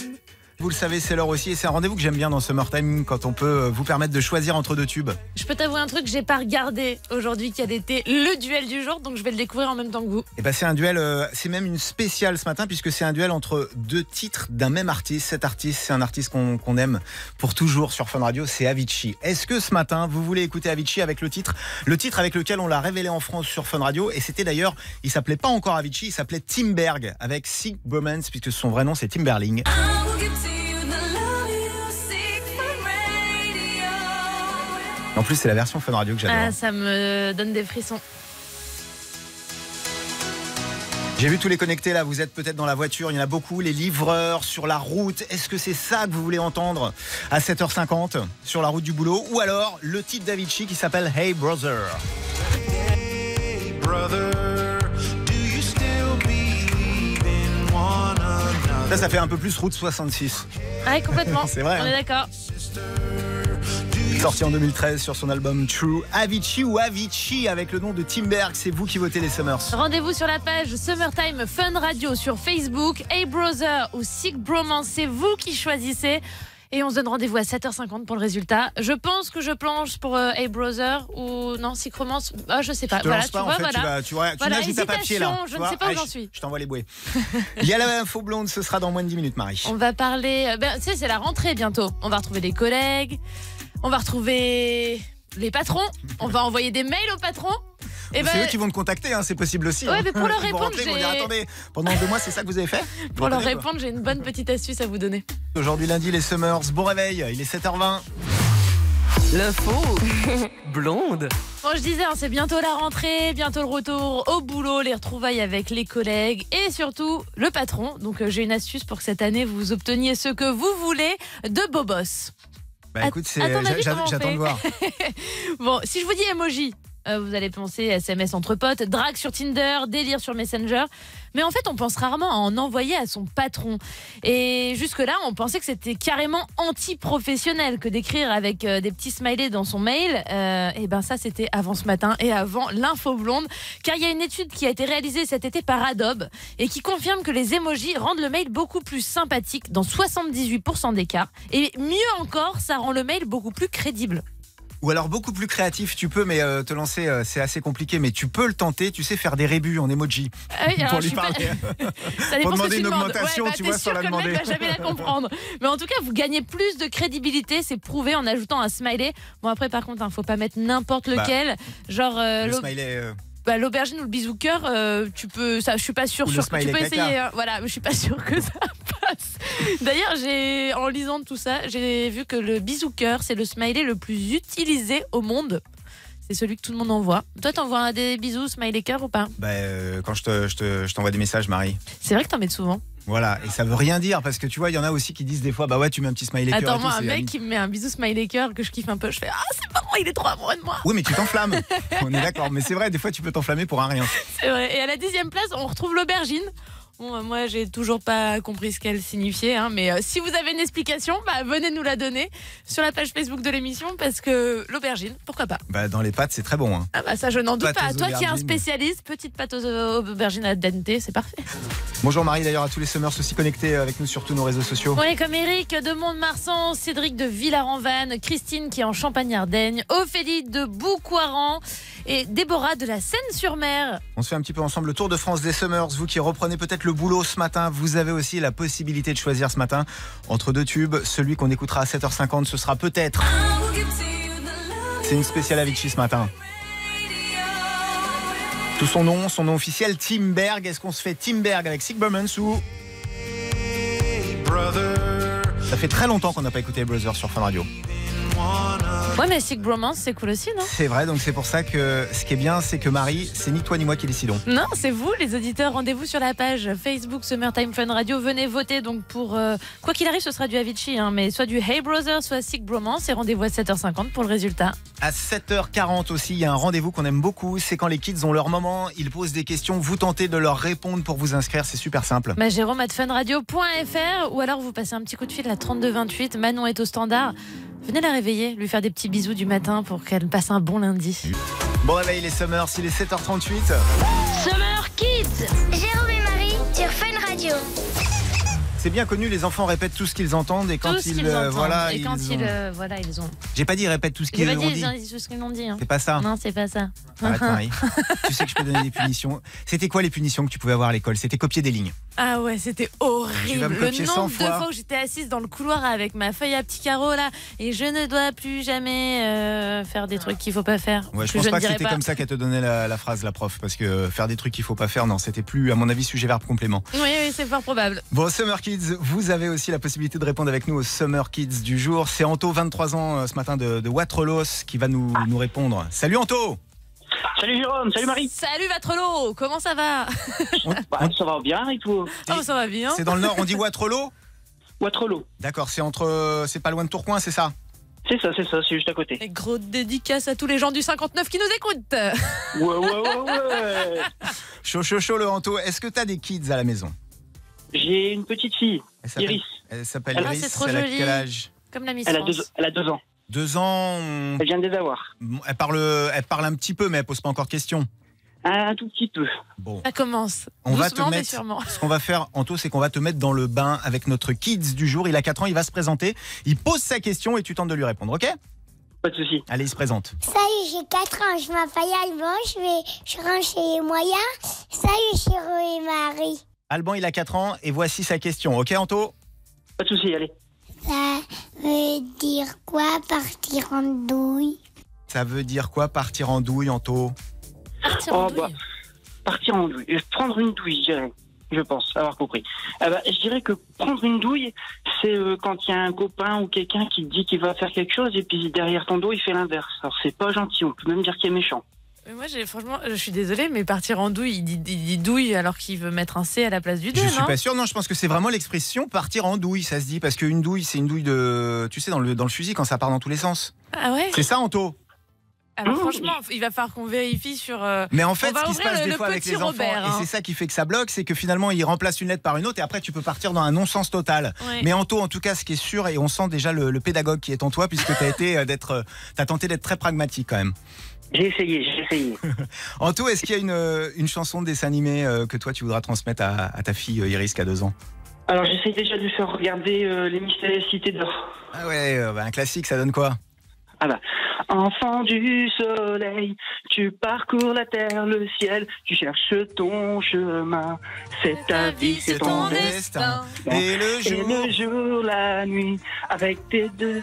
Vous le savez, c'est l'heure aussi, et c'est un rendez-vous que j'aime bien dans Summertime quand on peut euh, vous permettre de choisir entre deux tubes. Je peux t'avouer un truc, j'ai pas regardé aujourd'hui qui a été le duel du jour, donc je vais le découvrir en même temps que vous. Et bah c'est un duel, euh, c'est même une spéciale ce matin puisque c'est un duel entre deux titres d'un même artiste. Cet artiste, c'est un artiste qu'on aime pour toujours sur Fun Radio, c'est Avicii. Est-ce que ce matin vous voulez écouter Avicii avec le titre, le titre avec lequel on l'a révélé en France sur Fun Radio et c'était d'ailleurs, il s'appelait pas encore Avicii, il s'appelait Timberg avec Sick Bromance puisque son vrai nom c'est Timberling. En plus c'est la version Fun Radio que j'adore. Ah, ça me donne des frissons. J'ai vu tous les connectés là, vous êtes peut-être dans la voiture, il y en a beaucoup, les livreurs sur la route. Est-ce que c'est ça que vous voulez entendre à 7h50 sur la route du boulot? Ou alors le titre d'Avicii qui s'appelle Hey Brother Ça, ça fait un peu plus route 66. Ouais, complètement. [laughs] C'est vrai, On hein. est d'accord. Sorti en 2013 sur son album True. Avicii ou Avicii avec le nom de Timberg, c'est vous qui votez les Summers. Rendez-vous sur la page Summertime Fun Radio sur Facebook. Hey Brother ou Sick Bromance, c'est vous qui choisissez. Et on se donne rendez-vous à 7h50 pour le résultat. Je pense que je planche pour euh, Hey Brother ou non, Sick Romance. Ah, je sais pas. Je te voilà, lance pas, tu en vois, fait, voilà. tu vas, tu vois, tu Voilà, nages papier là. je ne sais pas où Allez, j'en suis. Je t'envoie les bouées. [laughs] Il y a la info blonde, ce sera dans moins de 10 minutes, Marie. On va parler. euh, Ben, tu sais, c'est la rentrée bientôt. On va retrouver des collègues. On va retrouver les patrons. On va envoyer des mails aux patrons. Et c'est ben, eux qui vont te contacter, hein, c'est possible aussi. Ouais, hein. mais pour [laughs] leur répondre, rentrer, dire attendez, pendant deux mois, c'est ça que vous avez fait [laughs] pour leur répondre, j'ai une bonne petite astuce à vous donner. Aujourd'hui, lundi, les Summers. Bon réveil, il est 7h20. L'info [laughs] blonde. Bon, je disais, hein, c'est bientôt la rentrée, bientôt le retour au boulot, les retrouvailles avec les collègues et surtout le patron. Donc, euh, j'ai une astuce pour que cette année, vous obteniez ce que vous voulez de beau boss. Bah écoute, j'attends de voir. [laughs] Bon, si je vous dis emoji, euh, vous allez penser SMS entre potes, drague sur Tinder, délire sur Messenger. Mais en fait, on pense rarement à en envoyer à son patron. Et jusque-là, on pensait que c'était carrément anti-professionnel que d'écrire avec euh, des petits smileys dans son mail. Euh, et ben ça, c'était avant ce matin et avant l'info blonde. Car il y a une étude qui a été réalisée cet été par Adobe et qui confirme que les emojis rendent le mail beaucoup plus sympathique dans 78% des cas. Et mieux encore, ça rend le mail beaucoup plus crédible. Ou alors beaucoup plus créatif, tu peux, mais euh, te lancer, euh, c'est assez compliqué, mais tu peux le tenter. Tu sais faire des rébus en emoji Ah oui, [laughs] pour lui pas- parler. [laughs] Ça Pour demander une augmentation, Ouais, bah, tu vois, sans la que le mec demander. va jamais la comprendre. [laughs] Mais en tout cas, vous gagnez plus de crédibilité, c'est prouvé en ajoutant un smiley. Bon après, par contre, hein, faut pas mettre n'importe Bah, lequel. Genre euh, Le smiley. Bah, l'aubergine ou le bisou cœur, euh, tu peux. Ça, je suis pas sûre. Sûre que tu peux caca. essayer. hein. Voilà, je suis pas [laughs] sûre que ça passe. D'ailleurs, j'ai en lisant tout ça, j'ai vu que le bisou cœur, c'est le smiley le plus utilisé au monde. C'est celui que tout le monde envoie. Toi, t'envoies des bisous, smiley cœur ou pas? Bah, euh, quand je te- je te- je t'envoie des messages, Marie. C'est vrai que t'en mets souvent. Voilà, et ça veut rien dire parce que tu vois, il y en a aussi qui disent des fois, bah ouais, tu mets un petit smiley cœur. et Attends, tout, moi, un mec qui me met un bisou smiley cœur que je kiffe un peu, je fais Ah, c'est marrant, il est trop amoureux de moi. Oui, mais tu t'enflammes. [laughs] On est d'accord, mais c'est vrai, des fois tu peux t'enflammer pour un rien. C'est vrai. Et à la dixième place, on retrouve l'aubergine. Bon, euh, moi, j'ai toujours pas compris ce qu'elle signifiait, hein, mais euh, si vous avez une explication, bah, venez nous la donner sur la page Facebook de l'émission parce que l'aubergine, pourquoi pas Bah, dans les pâtes, c'est très bon. hein. Ah bah ça, je n'en doute pas. Toi qui es un spécialiste, petite pâte aux aubergines à dente, c'est parfait. Bonjour Marie, d'ailleurs, à tous les Summers aussi connectés avec nous sur tous nos réseaux sociaux. Ouais, comme Eric de Mont-de-Marsan, Cédric de Villarenvanne, Christine qui est en Champagne-Ardenne, Ophélie de Boucoiran et Déborah de la Seine-sur-Mer. On se fait un petit peu ensemble le tour de France des Summers. Vous qui reprenez peut-être le boulot ce matin, vous avez aussi la possibilité de choisir ce matin entre deux tubes. Celui qu'on écoutera à 7h50, ce sera peut-être. C'est une spéciale Avicii ce matin. Tout son nom, son nom officiel, Tim Berg. Est-ce qu'on se fait Tim Berg avec Sick Burmans ou. Ça fait très longtemps qu'on n'a pas écouté les Brothers sur Fun Radio. Ouais, mais Sick Bromance, c'est cool aussi, non? C'est vrai, donc c'est pour ça que ce qui est bien, c'est que Marie, c'est ni toi ni moi qui décidons. Non, c'est vous, les auditeurs. Rendez-vous sur la page Facebook Summertime Fun Radio. Venez voter donc pour. euh, quoi qu'il arrive, ce sera du Avicii, hein, mais soit du Hey Brother, soit Sick Bromance. Et rendez-vous à 7h50 pour le résultat. À 7h40 aussi, il y a un rendez-vous qu'on aime beaucoup. C'est quand les kids ont leur moment, ils posent des questions, vous tentez de leur répondre pour vous inscrire. C'est super simple. Bah, Jérôme at funradio.fr ou alors vous passez un petit coup de fil à 3228. Manon est au standard. Venez la réveiller, lui faire des petits bisous du matin pour qu'elle passe un bon lundi. Bon réveil les Summers, il est 7h38. Summer Kids Jérôme et Marie sur Fun Radio. C'est bien connu, les enfants répètent tout ce qu'ils entendent et quand tout ce ils, euh, entendent. voilà, et quand ils ils, ont- euh, voilà, ils ont. J'ai pas dit ils répètent ce qu'ils ont dit, tout ce qu'ils ont dit. hein. C'est pas ça. Non, c'est pas ça. Arrête Marie. tu sais que je peux donner des punitions. C'était quoi les punitions que tu pouvais avoir à l'école? C'était copier des lignes. Ah ouais, c'était horrible. Le copier 100 nombre de fois. fois où j'étais assise dans le couloir avec ma feuille à petits carreaux là, et je ne dois plus jamais euh, faire des trucs qu'il faut pas faire. Ouais, je pense pas que c'était comme ça qu'elle te donnait la, la phrase, la prof, parce que faire des trucs qu'il faut pas faire, non, c'était plus, à mon avis, sujet verbe complément. Oui, oui, c'est fort probable. Bon, Summer Kids, vous avez aussi la possibilité de répondre avec nous au Summer Kids du jour. C'est Anto, 23 ans, euh, ce matin de, de Waterlos, qui va nous, nous répondre. Salut Anto Salut Jérôme, salut Marie. Salut Vatrelo, comment ça va [laughs] Bah, ça va bien et tout. Oh, ça va bien. C'est dans le Nord, on dit Waterloo [laughs] Waterloo. D'accord, c'est entre, c'est pas loin de Tourcoing, c'est ça C'est ça, c'est ça, c'est juste à côté. Et gros dédicace à tous les gens du 59 qui nous écoutent. Ouais, ouais, ouais, ouais. [laughs] Chaud, chaud, chaud, le Anto. Est-ce que t'as des kids à la maison? J'ai une petite fille, Elle s'appelle- Iris. Elle s'appelle Ah, Iris. c'est trop elle a joli. quel âge? Comme la Miss Elle a, deux, elle a deux ans. Deux ans. on- Elle vient de les avoir. Elle parle, elle parle un petit peu, mais elle pose pas encore de questions. Un tout petit peu. Bon. Ça commence. On va te mettre- sûrement. Ce qu'on va faire, Anto, c'est qu'on va te mettre dans le bain avec notre kids du jour. Il a 4 ans, il va se présenter. Il pose sa question et tu tentes de lui répondre, ok? Pas de souci. Allez, il se présente. Salut, j'ai 4 ans, je m'appelle Alban, je, vais, je rentre chez les moyens. Salut, Chéro et Marie. Alban, il a 4 ans et voici sa question, ok Anto? Pas de souci, allez. Ça veut dire quoi partir en douille? Ça veut dire quoi partir en douille, Anto? Partir en Oh, douille. bah. Partir en douille. Prendre une douille, je dirais. Je pense avoir compris. Ah bah, je dirais que prendre une douille, c'est euh, quand il y a un copain ou quelqu'un qui te dit qu'il va faire quelque chose et puis derrière ton dos, il fait l'inverse. Alors c'est pas gentil, on peut même dire qu'il est méchant. Mais Moi, j'ai, franchement, je suis désolée, mais partir en douille, il dit, il dit douille alors qu'il veut mettre un C à la place du D, Je suis pas sûr, non, je pense que c'est vraiment l'expression partir en douille, ça se dit, parce qu'une douille, c'est une douille de. Tu sais, dans le, dans le fusil, quand ça part dans tous les sens. Ah ouais C'est ça, Anto Alors franchement, il va falloir qu'on vérifie sur... euh, Mais en fait, ce qui se passe le- des le fois avec les enfants, Robert, et hein. c'est ça qui fait que ça bloque, c'est que finalement, ils remplacent une lettre par une autre et après, tu peux partir dans un non-sens total. ouais. Mais Anto, en tout cas, ce qui est sûr, et on sent déjà le, le pédagogue qui est en toi, puisque tu as [laughs] été euh, d'être, euh, t'as tenté d'être très pragmatique quand même. J'ai essayé, j'ai essayé. [laughs] Anto, est-ce qu'il y a une, euh, une chanson de dessin animé euh, que toi tu voudras transmettre à, à ta fille euh, Iris qui a deux ans? Alors j'essaie déjà de lui faire regarder euh, les mystérieuses cités d'or. Ah ouais, euh, bah, un classique, ça donne quoi? Ah bah, enfant du soleil, tu parcours la terre, le ciel, tu cherches ton chemin. C'est ta vie, c'est ton destin. Et le Et le jour, la nuit, avec tes deux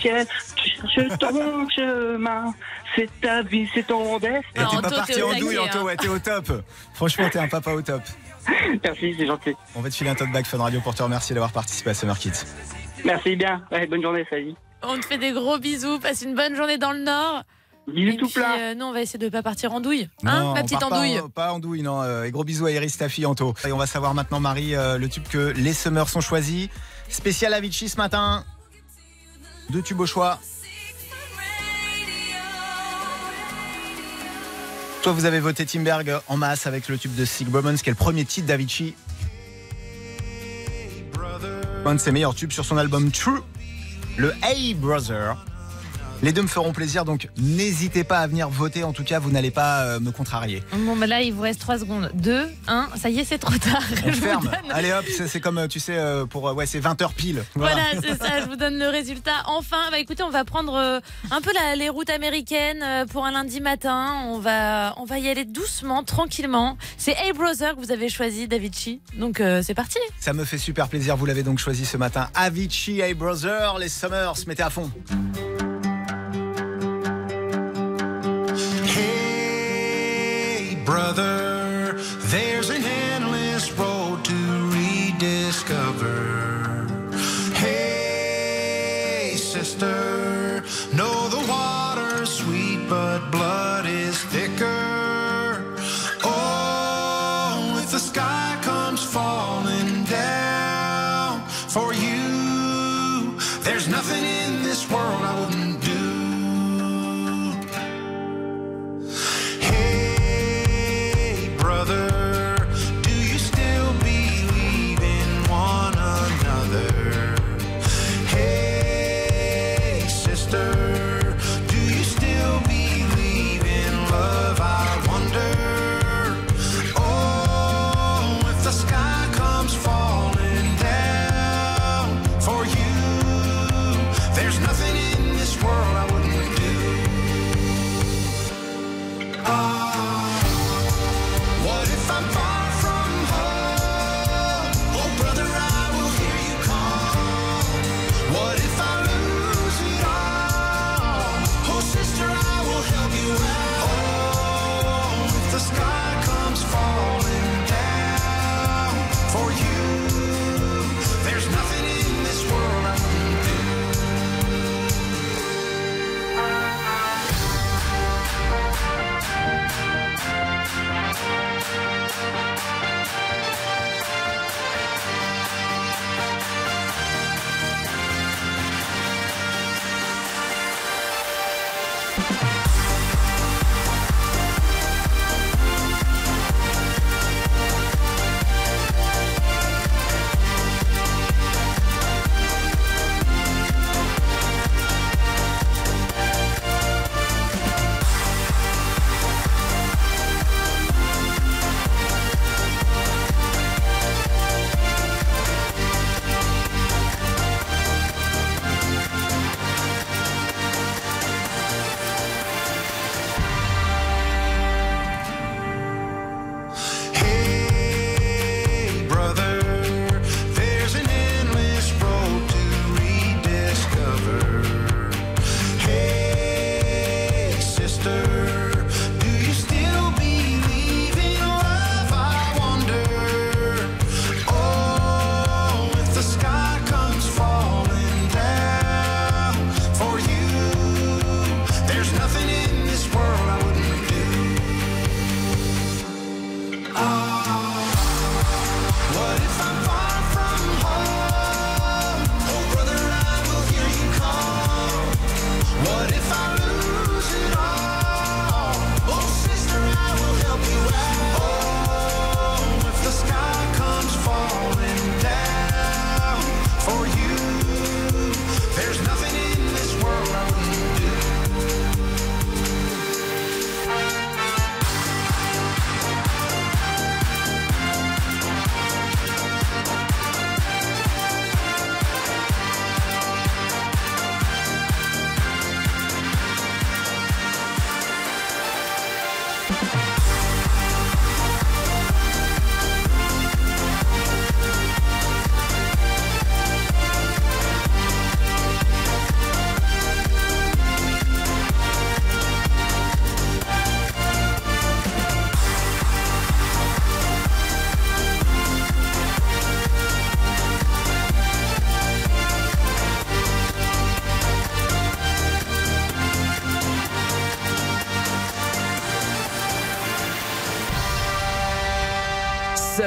tu cherches ton [laughs] chemin. C'est ta vie, c'est ton destin. Non, t'es pas Anto, parti en douille, Anto, hein. ouais, t'es au top. Franchement, t'es un papa au top. [laughs] Merci, c'est gentil. On va te filer un tote bag Fun Radio pour te remercier d'avoir participé à Summer Kids. Merci bien. Ouais, bonne journée, salut. On te fait des gros bisous. Passe une bonne journée dans le Nord. Bisous tout puis, plat. euh, nous, on va essayer de pas partir en douille. Hein, Non, ma petite pas andouille. en- Pas en douille, non. Euh, et gros bisous à Iris, ta fille, Anto. Et on va savoir maintenant, Marie, euh, le tube que les Summers sont choisis. Spécial Avicii ce matin. Deux tubes au choix. Soit vous avez voté Timberg en masse avec le tube de Sick Bromans, qui est le premier titre d'Avicii. Un de ses meilleurs tubes sur son album True, le Hey Brother. Les deux me feront plaisir, donc n'hésitez pas à venir voter. En tout cas, vous n'allez pas euh, me contrarier. Bon, bah là, il vous reste 3 secondes. 2, 1, ça y est, c'est trop tard. On [laughs] Je ferme. donne- Allez hop, c'est comme euh, tu sais euh, pour ouais, c'est 20 heures pile. Voilà, c'est ça, je vous donne le résultat. Enfin, bah écoutez, on va prendre un peu la- les routes américaines pour un lundi matin. On va, on va y aller doucement, tranquillement. C'est Hey Brother que vous avez choisi, Davichi. Donc euh, c'est parti. Ça me fait super plaisir, vous l'avez donc choisi ce matin. Avicii, Hey Brother, les Summers, mettez à fond. Brother,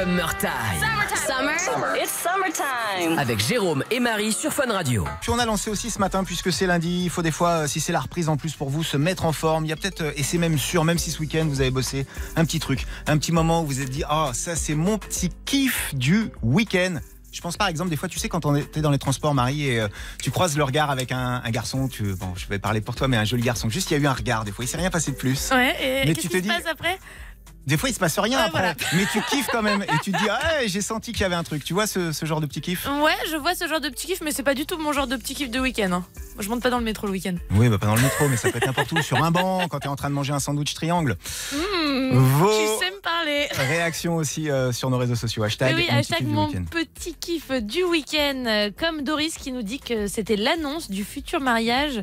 Summertime. Summer, it's summertime. Avec Jérôme et Marie sur Fun Radio. Puis on a lancé aussi ce matin, puisque c'est lundi, il faut des fois, euh, si c'est la reprise en plus pour vous, se mettre en forme. Il y a peut-être, euh, et c'est même sûr, même si ce week-end vous avez bossé, un petit truc, un petit moment où vous vous êtes dit, ah, ça c'est mon petit kiff du week-end. Je pense par exemple des fois, tu sais, quand on était dans les transports, Marie, et euh, tu croises le regard avec un, un garçon, tu, bon, je vais parler pour toi, mais un joli garçon. Juste, il y a eu un regard. Des fois, il s'est rien passé de plus. Ouais, et Mais qu'est-ce tu qui te se dis- passe après? Des fois, il se passe rien Ouais, après, voilà. mais tu kiffes quand même, et tu te dis, [laughs] ah, j'ai senti qu'il y avait un truc. Tu vois ce, ce genre de petit kiff? Ouais, je vois ce genre de petit kiff, mais c'est pas du tout mon genre de petit kiff de week-end. hein. Moi, je monte pas dans le métro le week-end. Oui, bah pas dans le métro, mais ça peut être n'importe où, sur un banc, quand t'es en train de manger un sandwich triangle. Mmh, Vos Tu sais me parler. [laughs] réactions aussi euh, sur nos réseaux sociaux. Hashtag, Mais oui, mon petit hashtag kiff du mon week-end. petit kiff du week-end. Euh, Comme Doris qui nous dit que c'était l'annonce du futur mariage,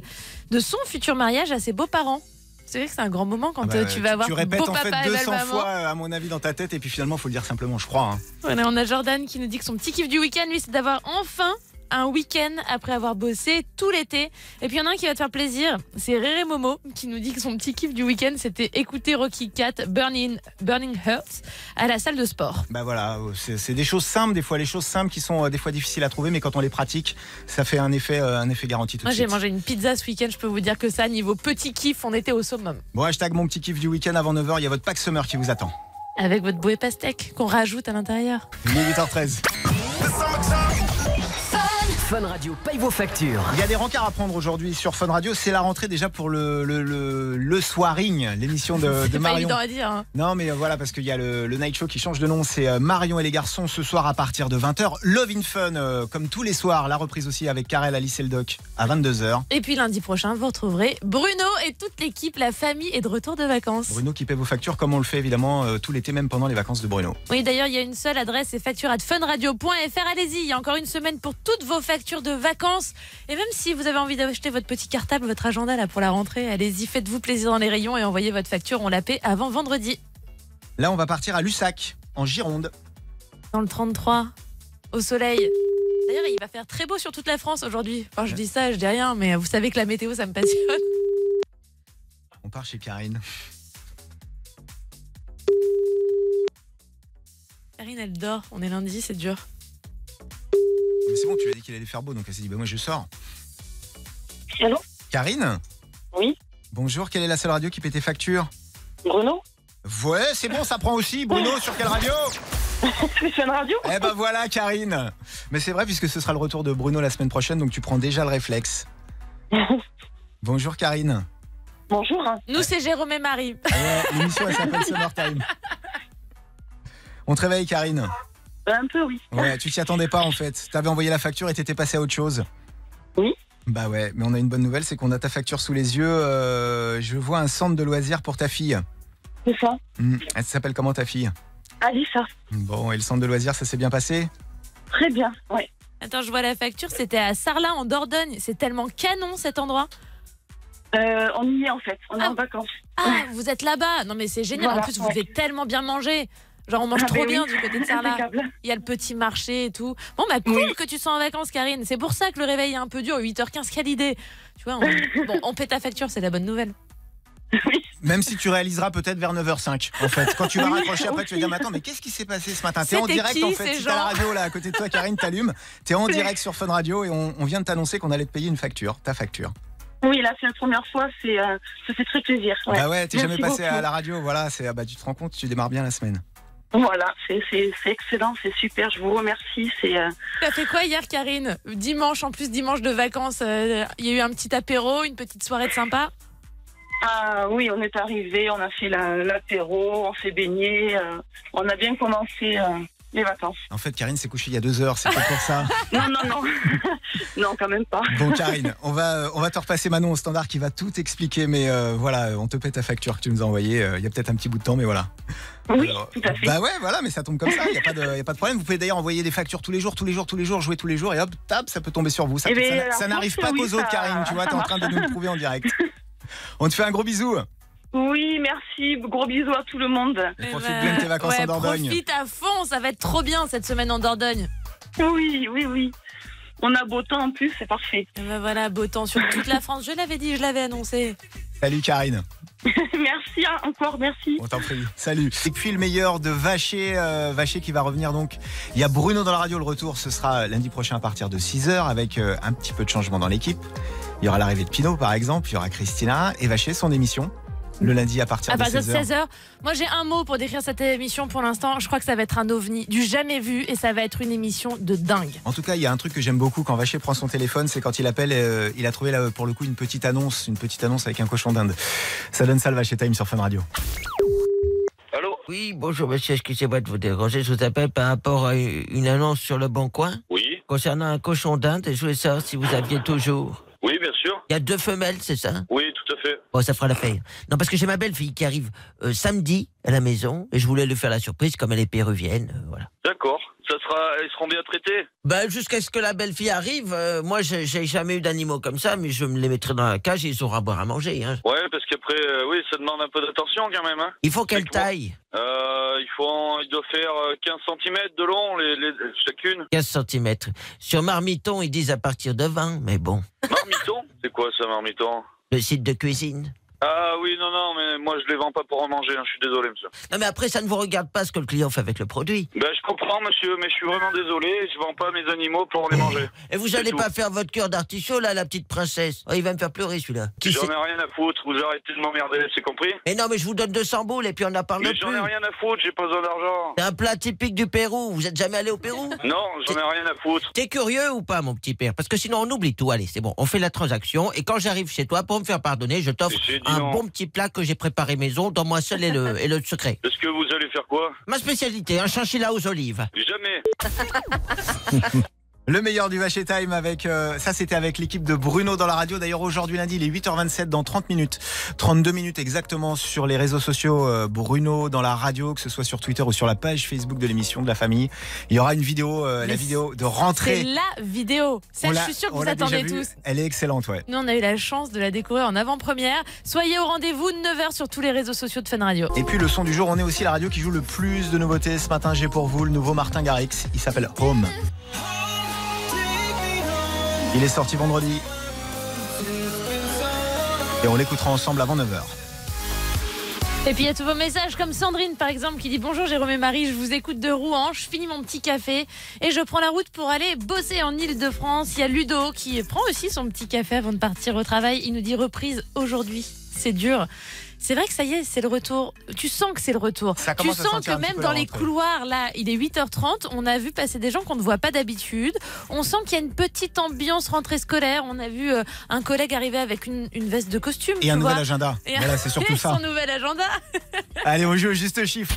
de son futur mariage à ses beaux-parents. C'est vrai que c'est un grand moment quand Ah bah, euh, tu vas avoir tu répètes beau en fait papa et 200 belle maman. fois, à mon avis, dans ta tête, et puis finalement, faut le dire simplement, je crois. hein. Voilà, on a Jordan qui nous dit que son petit kiff du week-end, lui, c'est d'avoir enfin un week-end après avoir bossé tout l'été. Et puis il y en a un qui va te faire plaisir, c'est Réré Momo qui nous dit que son petit kiff du week-end, c'était écouter Rocky Cat Burning, Burning Hearts à la salle de sport. Bah voilà, c'est des choses simples, des fois les choses simples qui sont euh, des fois difficiles à trouver, mais quand on les pratique, ça fait un effet, euh, un effet garanti tout Moi j'ai mangé une pizza ce week-end, je peux vous dire que ça, niveau petit kiff, on était au summum. Bon, hashtag mon petit kiff du week-end avant 9h, il y a votre pack summer qui vous attend. Avec votre bouée pastèque qu'on rajoute à l'intérieur. Il est 8h13. Fun Radio paye vos factures. Il y a des rencarts à prendre aujourd'hui sur Fun Radio. C'est la rentrée déjà pour le, le, le, le soiring, l'émission de, [laughs] de pas Marion. évident à dire. hein. Non, mais voilà, parce qu'il y a le, le Night Show qui change de nom. C'est euh, Marion et les garçons ce soir à partir de 20h. Love in Fun, euh, comme tous les soirs. La reprise aussi avec Karel, Alice et le Doc à 22h. Et puis lundi prochain, vous retrouverez Bruno et toute l'équipe, la famille est de retour de vacances. Bruno qui paie vos factures comme on le fait évidemment euh, tout l'été, même pendant les vacances de Bruno. Oui, d'ailleurs, il y a une seule adresse, c'est facture at funradio.fr. Allez-y, il y a encore une semaine pour toutes vos factures de vacances. Et même si vous avez envie d'acheter votre petit cartable, votre agenda là pour la rentrée, allez-y, faites-vous plaisir dans les rayons et envoyez votre facture. On la paie avant vendredi. Là, on va partir à Lussac, en Gironde. Dans le 33, au soleil. D'ailleurs, il va faire très beau sur toute la France aujourd'hui. Enfin, je dis ça, je dis rien, mais vous savez que la météo, ça me passionne. On part chez Karine. Karine, elle dort. On est lundi, c'est dur. Mais c'est bon, tu lui as dit qu'il allait faire beau, donc elle s'est dit, bah moi je sors. Allô? Karine? Oui. Bonjour, quelle est la seule radio qui paie tes factures? Bruno? Ouais, c'est bon, ça prend aussi. Bruno, sur quelle radio? [laughs] C'est Fun Radio? Eh ben voilà, Karine. Mais c'est vrai, puisque ce sera le retour de Bruno la semaine prochaine, donc tu prends déjà le réflexe. [laughs] Bonjour, Karine. Bonjour. Nous, c'est Jérôme et Marie. Ouais, L'émission, elle s'appelle [laughs] Summertime. On te réveille, Karine. Un peu, oui. Ouais, tu t'y attendais pas en fait. T'avais envoyé la facture et t'étais passé à autre chose. Oui. Bah ouais, mais on a une bonne nouvelle, c'est qu'on a ta facture sous les yeux. Euh, je vois un centre de loisirs pour ta fille. C'est ça. Hmm, Elle s'appelle comment ta fille? Alissa. Bon, et le centre de loisirs, ça s'est bien passé? Très bien. Ouais. Attends, je vois la facture, c'était à Sarlat, en Dordogne. C'est tellement canon cet endroit. Euh, on y est en fait. On est Ah. en vacances. Ah, vous êtes là-bas. Non, mais c'est génial. Voilà, en plus, vous devez tellement bien manger. Genre, on mange Ah, trop ben bien oui. du côté de [laughs] Sarlat. Il y a le petit marché et tout. Bon, bah, cool Oui. que tu sois en vacances, Karine. C'est pour ça que le réveil est un peu dur. 8h15, quelle idée. Tu vois, on, [laughs] bon, on paie ta facture, c'est la bonne nouvelle. Même si tu réaliseras peut-être vers 9h05. En fait, quand tu vas Oui, raccrocher après, tu vas dire mais attends, mais qu'est-ce qui s'est passé ce matin? T'es en direct qui, en fait. Si t'as la radio là à côté de toi, Karine, t'allumes. T'es en direct sur Fun Radio et on, on vient de t'annoncer qu'on allait te payer une facture, ta facture. Oui, là, c'est la première fois. C'est, euh, ça fait très plaisir. Ouais. Bah ouais, t'es jamais passé à la radio. Voilà, c'est ah bah tu te rends compte, tu démarres bien la semaine. Voilà, c'est, excellent, c'est super. Je vous remercie. C'est, euh, Tu as fait quoi hier, Karine? Dimanche, en plus, dimanche de vacances. euh, Il y a eu un petit apéro, une petite soirée de sympa? Ah oui, on est arrivé, on a fait la- l'apéro, on s'est baigné, euh, on a bien commencé euh, les vacances. En fait, Karine s'est couchée il y a deux heures, c'est pas pour ça. [laughs] Non, non, non, [laughs] non, quand même pas. Bon, Karine, on va, euh, on va te repasser Manon au standard qui va tout expliquer, mais euh, voilà, on te paie ta facture que tu nous as envoyée. euh, Il y a peut-être un petit bout de temps, mais voilà. Oui, Alors, tout à fait. Bah ouais, voilà, mais ça tombe comme ça, il n'y a, pas de- y a pas de problème. Vous pouvez d'ailleurs envoyer des factures tous les jours, tous les jours, tous les jours, jouer tous les jours, et hop, tap, ça peut tomber sur vous. Ça, Eh ben, ça- ça n'arrive pas que qu'aux oui, autres, Karine, tu vois, t'es en train de nous le prouver en direct. [laughs] On te fait un gros bisou. Oui, merci, gros bisous à tout le monde. Et profite ben, bien de tes vacances ouais, en Dordogne. Profite à fond, ça va être trop bien cette semaine en Dordogne. Oui, oui, oui. On a beau temps en plus, c'est parfait. Et ben voilà, beau temps sur toute la France. Je l'avais dit, je l'avais annoncé. Salut Karine. [laughs] merci hein, encore, merci. On t'en prie. Salut. Et puis le meilleur de Vacher, euh, Vacher qui va revenir donc. Il y a Bruno dans la radio, le retour, ce sera lundi prochain à partir de 6h avec euh, un petit peu de changement dans l'équipe. Il y aura l'arrivée de Pinot par exemple, il y aura Christina et Vacher, son émission. Le lundi à partir À de partir de 16h. 16h. Moi, j'ai un mot pour décrire cette émission pour l'instant. Je crois que ça va être un ovni du jamais vu et ça va être une émission de dingue. En tout cas, il y a un truc que j'aime beaucoup quand Vacher prend son téléphone, c'est quand il appelle, euh, il a trouvé là, pour le coup une petite annonce, une petite annonce avec un cochon d'Inde. Ça donne ça le Vacher Time sur Fun Radio. Allô Oui, bonjour monsieur, excusez-moi de vous déranger, je vous appelle par rapport à une annonce sur le Bon Coin. Oui. Concernant un cochon d'Inde, et je voulais savoir si vous aviez toujours. Oui, bien sûr. Il y a deux femelles, c'est ça? Oui, fait. Bon, ça fera l'affaire. Non, parce que j'ai ma belle-fille qui arrive euh, samedi à la maison, et je voulais lui faire la surprise, comme elle est péruvienne, euh, voilà. D'accord. Ça sera, ils seront bien traités. Ben, jusqu'à ce que la belle-fille arrive, euh, moi, j'ai j'ai jamais eu d'animaux comme ça, mais je me les mettrai dans la cage et ils auront à boire à manger. Hein. Ouais, parce qu'après, euh, oui, ça demande un peu d'attention quand même. Hein. Il faut qu'elle taille. Euh, il faut, il doit faire euh, 15 cm de long, les, les- chacune. 15 cm. Sur Marmiton, ils disent à partir de 20, mais bon. Marmiton? C'est quoi ça, marmiton? Le site de cuisine? Ah oui, non, non, mais moi je les vends pas pour en manger, hein, je suis désolé, monsieur. Non, mais après, ça ne vous regarde pas ce que le client fait avec le produit. Ben, je comprends, monsieur, mais je suis vraiment désolé, je vends pas mes animaux pour les manger. Et vous allez tout. pas faire votre cœur d'artichaut, là, la petite princesse? Oh, Il va me faire pleurer, celui-là. Qui J'en ai rien à foutre, vous arrêtez de m'emmerder, c'est compris? Mais non, mais je vous donne 200 boules et puis on n'en parle Mais plus. j'en ai rien à foutre, j'ai pas besoin d'argent. C'est un plat typique du Pérou. Vous êtes jamais allé au Pérou? [laughs] Non, j'en ai rien à foutre. T'es curieux ou pas, mon petit père? Parce que sinon, on oublie tout. Allez, c'est bon, on fait la transaction. Et quand j'arrive chez toi, pour me faire pardonner, je t'offre un bon petit plat que j'ai préparé maison, dont moi seul est le, [laughs] est le secret. Est-ce que vous allez faire quoi? Ma spécialité, un chinchilla aux olives. Jamais. [laughs] Le meilleur du Vacher Time avec euh, ça c'était avec l'équipe de Bruno dans la radio. D'ailleurs aujourd'hui lundi il est 8h27 dans 30 minutes. 32 minutes exactement sur les réseaux sociaux euh, Bruno dans la radio que ce soit sur Twitter ou sur la page Facebook de l'émission de la famille. Il y aura une vidéo euh, la vidéo de C'est rentrée. la vidéo. Celle, je suis sûre que vous attendez tous. Elle est excellente ouais. Nous, on a eu la chance de la découvrir en avant-première. Soyez au rendez-vous de 9h sur tous les réseaux sociaux de Fun Radio. Et puis le son du jour, on est aussi la radio qui joue le plus de nouveautés. Ce matin, j'ai pour vous le nouveau Martin Garrix. Il s'appelle Home. Il est sorti vendredi. Et on l'écoutera ensemble avant 9h. Et puis il y a tous vos messages comme Sandrine par exemple qui dit bonjour Jérôme et Marie, je vous écoute de Rouen, je finis mon petit café et je prends la route pour aller bosser en Ile-de-France. Il y a Ludo qui prend aussi son petit café avant de partir au travail. Il nous dit reprise aujourd'hui. C'est dur. C'est vrai que ça y est, c'est le retour. Tu sens que c'est le retour. Ça tu commence à sens que même dans les couloirs, là, il est 8h30, on a vu passer des gens qu'on ne voit pas d'habitude. On sent qu'il y a une petite ambiance rentrée scolaire. On a vu euh, un collègue arriver avec une, une veste de costume. Et un nouvel agenda. Et Voilà, c'est surtout et [laughs] ça. Son nouvel agenda. [laughs] Allez, on joue au juste chiffre.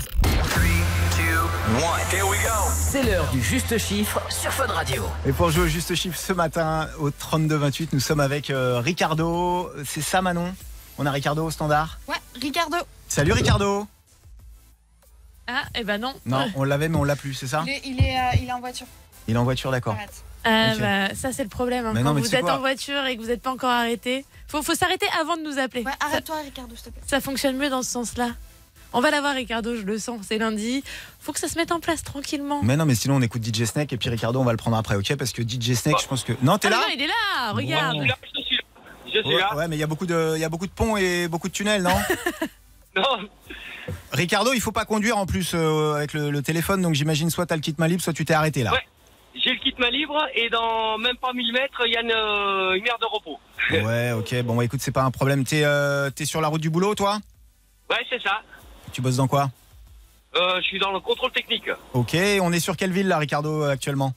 C'est l'heure du juste chiffre sur Fun Radio. Et pour jouer au juste chiffre ce matin au 32-28, nous sommes avec euh, Ricardo. C'est ça Manon? On a Ricardo au standard Ouais, Ricardo. Salut Ricardo Ah, eh ben non. Non, on l'avait mais on l'a plus, c'est ça Il est, il est, euh, il est en voiture. Il est en voiture, d'accord. Ah, Ok. bah, ça c'est le problème. hein. Mais Quand non, vous êtes en voiture et que vous n'êtes pas encore arrêté, faut, faut s'arrêter avant de nous appeler. Ouais, ça, arrête-toi, Ricardo, s'il te plaît. ça fonctionne mieux dans ce sens-là. On va l'avoir, Ricardo, je le sens. C'est lundi. Faut que ça se mette en place tranquillement. Mais non, mais sinon on écoute DJ Snake et puis Ricardo, on va le prendre après, ok? Parce que DJ Snake, je pense que. Non, t'es Ah, là non, il est là. Regarde. Je suis ouais, là. ouais, mais il y a beaucoup de, il y a beaucoup de ponts et beaucoup de tunnels, non [laughs] Non, Ricardo, il faut pas conduire en plus euh, avec le, le téléphone, donc j'imagine soit t'as le kit main libre, soit tu t'es arrêté là. Ouais. J'ai le kit main libre et dans même pas 1000 mètres, il y a une, euh, une aire de repos. [laughs] Ouais, ok. Bon, bah, écoute, c'est pas un problème. T'es, euh, t'es sur la route du boulot, toi Ouais, c'est ça. Tu bosses dans quoi Euh, je suis dans le contrôle technique. Ok. On est sur quelle ville là, Ricardo, actuellement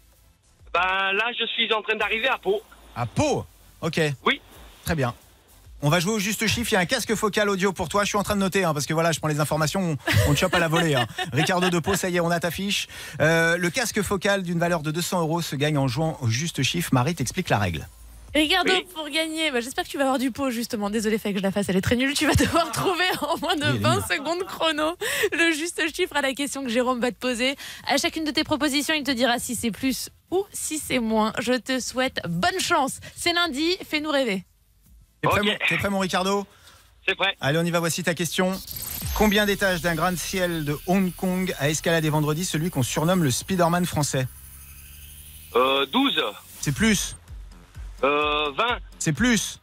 Ben là, je suis en train d'arriver à Pau. À Pau. Ok. Oui. Très bien. On va jouer au juste chiffre. Il y a un casque focal audio pour toi. Je suis en train de noter hein, parce que voilà, je prends les informations. On, on te chope à la volée. hein. [laughs] Ricardo de Pau, ça y est, on a ta fiche. Euh, le casque focal d'une valeur de 200 euros se gagne en jouant au juste chiffre. Marie t'explique la règle. Ricardo, Oui. pour gagner, bah, j'espère que tu vas avoir du pot justement. Désolé, fait que je la fasse, elle est très nulle. Tu vas devoir trouver en moins de Oui, elle est 20 nulle. secondes chrono le juste chiffre à la question que Jérôme va te poser. À chacune de tes propositions, il te dira si c'est plus ou si c'est moins. Je te souhaite bonne chance. C'est lundi, fais-nous rêver. T'es prêt, mon- t'es prêt, mon Ricardo C'est prêt. Allez, on y va. Voici ta question. Combien d'étages d'un grain de ciel de Hong Kong a escaladé vendredi celui qu'on surnomme le Spider-Man français Euh, 12. C'est plus. Euh, 20. C'est plus.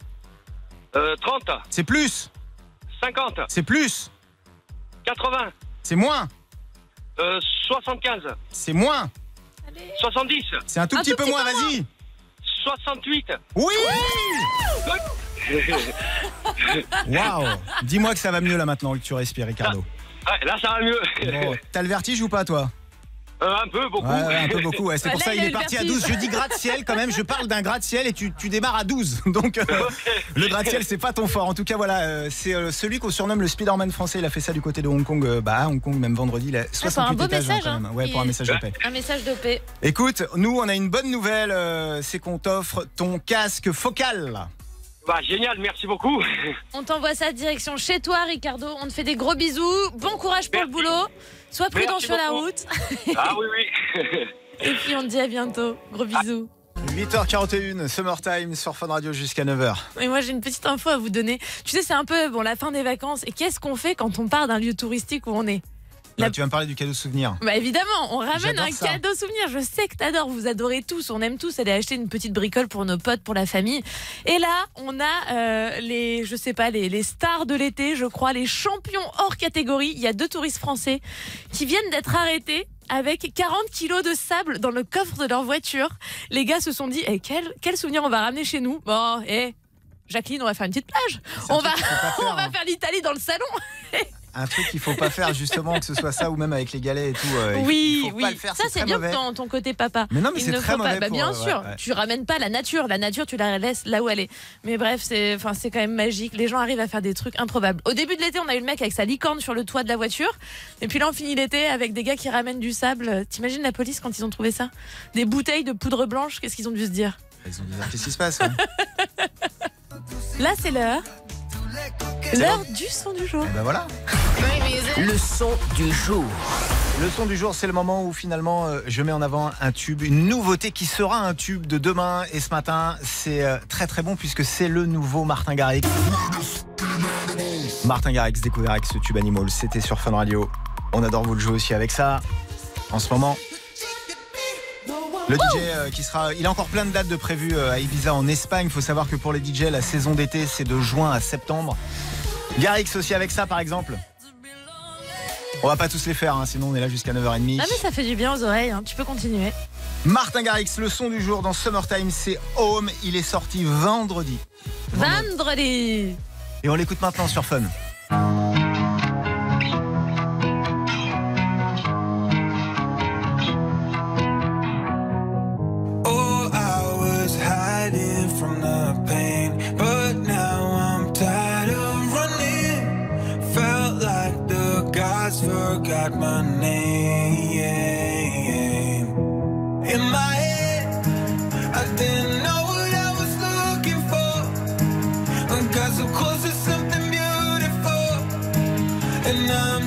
Euh, 30. C'est plus. 50. C'est plus. 80. C'est moins. Euh, 75. C'est moins. 70. C'est un tout petit peu moins, vas-y. 68. Oui [laughs] Waouh Dis-moi que ça va mieux là maintenant que tu respires, Ricardo. Ouais, là, ça va mieux. Bon, T'as le vertige ou pas, toi Euh, un peu, beaucoup. Ouais, ouais, un peu beaucoup. ouais. C'est Bah pour là, ça il est parti à vertige. 12. Je dis gratte-ciel quand même. Je parle d'un gratte-ciel et tu, tu démarres à 12. [laughs] Donc euh, le gratte-ciel, c'est pas ton fort. En tout cas, voilà, euh, c'est euh, celui qu'on surnomme le Spider-Man français. Il a fait ça du côté de Hong Kong. euh, bah, à Hong Kong, même vendredi, il a pour un 68 beau étages hein, message. quand même. Ouais, pour un message de paix. Un message de paix. Écoute, nous, on a une bonne nouvelle. euh, c'est qu'on t'offre ton casque focal. Bah, génial, merci beaucoup. On t'envoie ça direction chez toi, Ricardo. On te fait des gros bisous. Bon courage pour le boulot. Sois prudent Merci sur la route. Ah oui, oui. [laughs] Et puis on te dit à bientôt. Gros bisous. 8h41, Summertime sur Fun Radio jusqu'à 9h. Et moi j'ai une petite info à vous donner. Tu sais, c'est un peu bon la fin des vacances. Et qu'est-ce qu'on fait quand on part d'un lieu touristique où on est? Là, tu vas me parler du cadeau souvenir. Bah évidemment, on ramène un ça. cadeau souvenir. Je sais que t'adores, vous adorez tous, on aime tous aller acheter une petite bricole pour nos potes, pour la famille. Et là, on a euh, les, je sais pas, les, les stars de l'été, je crois, les champions hors catégorie. Il y a deux touristes français qui viennent d'être arrêtés avec 40 kilos de sable dans le coffre de leur voiture. Les gars se sont dit, eh, quel, quel souvenir on va ramener chez nous? Bon, eh, Jacqueline, on va faire une petite plage. On va, [laughs] on va faire l'Italie dans le salon. [laughs] Un truc qu'il faut pas faire justement, que ce soit ça ou même avec les galets et tout. euh, il- oui, il faut oui. pas le faire, ça c'est bien ton, ton côté papa. Mais non, mais c'est ne très mauvais Bah, bien euh, sûr, ouais, ouais. tu ramènes pas la nature. La nature, tu la laisses là où elle est. Mais bref, c'est, enfin, c'est quand même magique. Les gens arrivent à faire des trucs improbables. Au début de l'été, on a eu le mec avec sa licorne sur le toit de la voiture. Et puis là, on finit l'été avec des gars qui ramènent du sable. T'imagines la police quand ils ont trouvé ça? Des bouteilles de poudre blanche. Qu'est-ce qu'ils ont dû se dire? Ils ont dit, qu'est-ce qui se passe hein? Là, c'est l'heure. L'heure du son du jour. Eh ben voilà. Le son du jour. Le son du jour, c'est le moment où finalement euh, je mets en avant un tube, une nouveauté qui sera un tube de demain. Et ce matin, c'est euh, très très bon puisque c'est le nouveau Martin Garrix. Martin Garrix découvert avec ce tube Animal. C'était sur Fun Radio. On adore vous le jouer aussi avec ça. En ce moment. Le DJ euh, qui sera. Il a encore plein de dates de prévues euh, à Ibiza en Espagne. Il faut savoir que pour les DJ, la saison d'été, c'est de juin à septembre. Garrix aussi avec ça par exemple. On va pas tous les faire, hein, sinon on est là jusqu'à 9h30. Ah mais ça fait du bien aux oreilles. hein. Tu peux continuer. Martin Garrix, le son du jour dans Summertime, c'est Home. Il est sorti vendredi. Vendredi. Et on l'écoute maintenant sur Fun.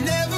Never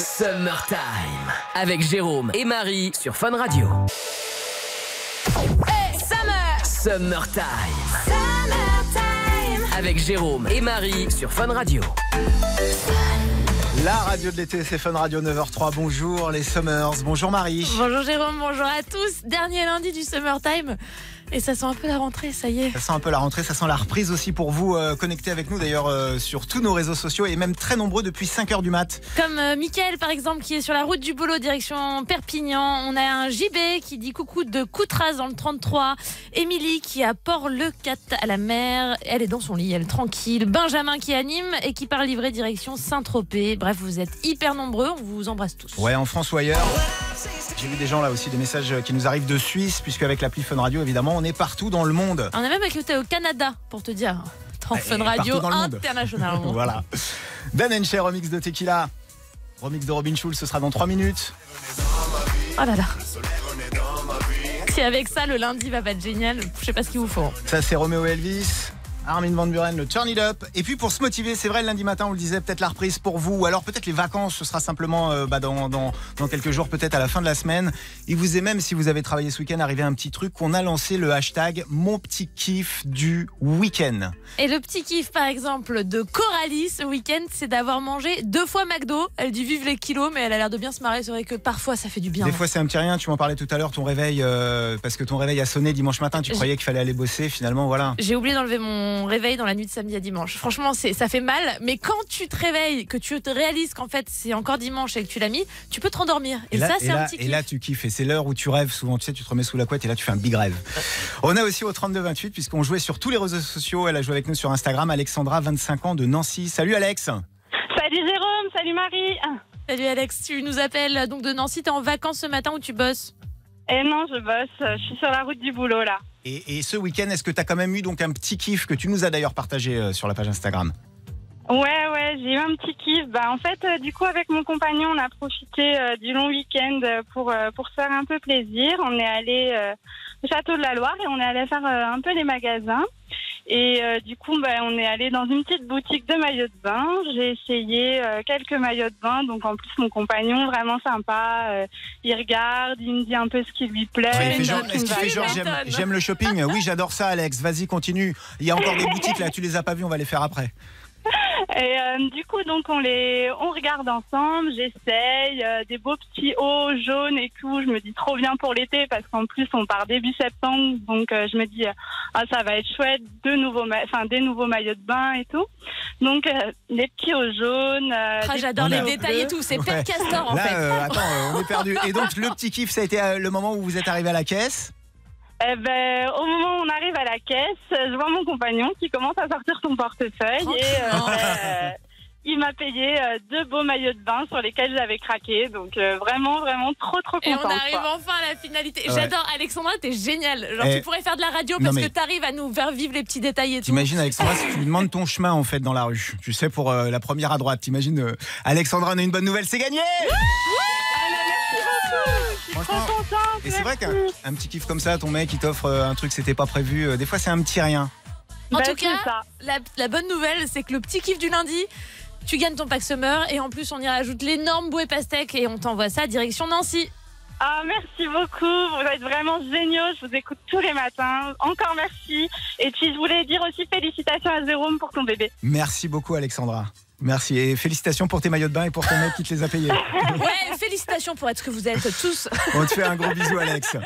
Summertime. Summertime. Avec Jérôme et Marie sur Fun Radio. Hey, Summer Summertime. Summertime Avec Jérôme et Marie sur Fun Radio. La radio de l'été, c'est Fun Radio 9h03. Bonjour les Summers. Bonjour Marie. Bonjour Jérôme, bonjour à tous. Dernier lundi du Summertime. Et ça sent un peu la rentrée, ça y est. Ça sent un peu la rentrée, ça sent la reprise aussi pour vous euh, connecter avec nous d'ailleurs euh, sur tous nos réseaux sociaux et même très nombreux depuis 5h du mat. Comme euh, Mickaël par exemple qui est sur la route du boulot direction Perpignan. On a un JB qui dit coucou de Coutras dans le 33. Émilie qui à Port-le-Cat à la mer. Elle est dans son lit, elle est tranquille. Benjamin qui anime et qui part livrer direction Saint-Tropez. Bref, vous êtes hyper nombreux, on vous embrasse tous. Ouais, en France ou ailleurs. J'ai vu des gens là aussi, des messages qui nous arrivent de Suisse, puisque avec l'appli Fun Radio, évidemment, on est partout dans le monde. On a même écouté au Canada pour te dire. Dans Ouais, Fun Radio. International. [laughs] voilà. Dan Enche, remix de Tequila. Remix de Robin Schulz, ce sera dans 3 minutes. Oh là là. Si avec ça le lundi va pas être génial, je sais pas ce qu'il vous faut. Ça, c'est Roméo Elvis. Armin Van Buren, le Turn It Up. Et puis pour se motiver, c'est vrai, le lundi matin, on le disait, peut-être la reprise pour vous, ou alors peut-être les vacances, ce sera simplement euh, bah, dans, dans, dans quelques jours, peut-être à la fin de la semaine. Il vous est même, si vous avez travaillé ce week-end, arrivé un petit truc qu'on a lancé le hashtag Mon petit kiff du week-end. Et le petit kiff par exemple de Coralie ce week-end, c'est d'avoir mangé deux fois McDo. Elle dit vive les kilos, mais elle a l'air de bien se marrer. C'est vrai que parfois ça fait du bien. Des fois, c'est un petit rien. Tu m'en parlais tout à l'heure, ton réveil, euh, parce que ton réveil a sonné dimanche matin. Tu croyais qu'il fallait aller bosser. Finalement, voilà. J'ai oublié d'enlever mon réveil dans la nuit de samedi à dimanche. Franchement, c'est ça fait mal, mais quand tu te réveilles, que tu te réalises qu'en fait c'est encore dimanche et que tu l'as mis, tu peux te rendormir. Et, là, ça, et c'est un là- petit et kiff. là, tu kiffes. Et c'est l'heure où tu rêves. Souvent, tu sais, tu te remets sous la couette et là, tu fais un big rêve. On a aussi au 32-28, puisqu'on jouait sur tous les réseaux sociaux. Elle a joué avec nous sur Instagram. Alexandra, 25 ans, de Nancy. Salut, Alex. Salut Jérôme, salut Marie. Salut Alex, tu nous appelles donc de Nancy. T'es en vacances ce matin où tu bosses? Eh non, je bosse, je suis sur la route du boulot là. Et, ce week-end, est-ce que tu as quand même eu donc un petit kiff que tu nous as d'ailleurs partagé euh, sur la page Instagram? Ouais, ouais, j'ai eu un petit kiff. Bah, en fait, euh, du coup, avec mon compagnon, on a profité euh, du long week-end pour, pour se faire un peu plaisir. On est allé Château de la Loire et on est allé faire euh, un peu les magasins. Et euh, du coup, bah, on est allé dans une petite boutique de maillots de bain. J'ai essayé euh, quelques maillots de bain. Donc, en plus, mon compagnon, vraiment sympa. euh, il regarde, il me dit un peu ce qui lui plaît. Ouais, il fait il genre- me Est-ce qu'il fait genre j'aime, j'aime le shopping? Oui, j'adore ça, Alex. Vas-y, continue. Il y a encore des boutiques là, [laughs] tu les as pas vues, on va les faire après. [laughs] Et euh, du coup, donc on les, on regarde ensemble. J'essaye euh, des beaux petits hauts jaunes et tout. Je me dis trop bien pour l'été parce qu'en plus on part début septembre, donc euh, je me dis euh, ah ça va être chouette, de nouveaux, enfin des nouveaux maillots de bain et tout. Donc euh, des petits hauts jaunes. euh, Ah, J'adore les détails et tout. C'est Père Ouais. Castor en Là, fait. euh, attends, euh, on est perdu. Et donc, le petit kiff, ça a été euh, le moment où vous êtes arrivé à la caisse? Eh ben, au moment où on arrive à la caisse, euh, je vois mon compagnon qui commence à sortir son portefeuille et euh, ben, il m'a payé euh, deux beaux maillots de bain sur lesquels j'avais craqué. Donc euh, vraiment, vraiment trop, trop Et contente. on arrive quoi. enfin à la finalité. Ouais. J'adore Alexandra, t'es géniale. Genre Eh. tu pourrais faire de la radio parce que t'arrives à nous faire vivre les petits détails et tout. T'imagines Alexandra si tu lui demandes [laughs] ton chemin en fait dans la rue. Tu sais pour euh, la première à droite. T'imagines euh, Alexandra, on a une bonne nouvelle, c'est gagné Franchement, Et c'est vrai qu'un un petit kiff comme ça, ton mec il t'offre euh, un truc c'était pas prévu. euh, Des fois c'est un petit rien. En Bah, tout c'est cas, la bonne nouvelle, c'est que le petit kiff du lundi, tu gagnes ton pack summer et en plus on y rajoute l'énorme bouée pastèque et on t'envoie ça direction Nancy. Ah, merci beaucoup. Vous êtes vraiment géniaux. Je vous écoute tous les matins. Encore merci. Et puis, je voulais dire aussi félicitations à Jérôme pour ton bébé. Merci beaucoup Alexandra. Merci et félicitations pour tes maillots de bain et pour ton mec qui te les a payés. [laughs] Ouais, félicitations pour être ce que vous êtes tous. [laughs] On te fait un gros bisou Alex.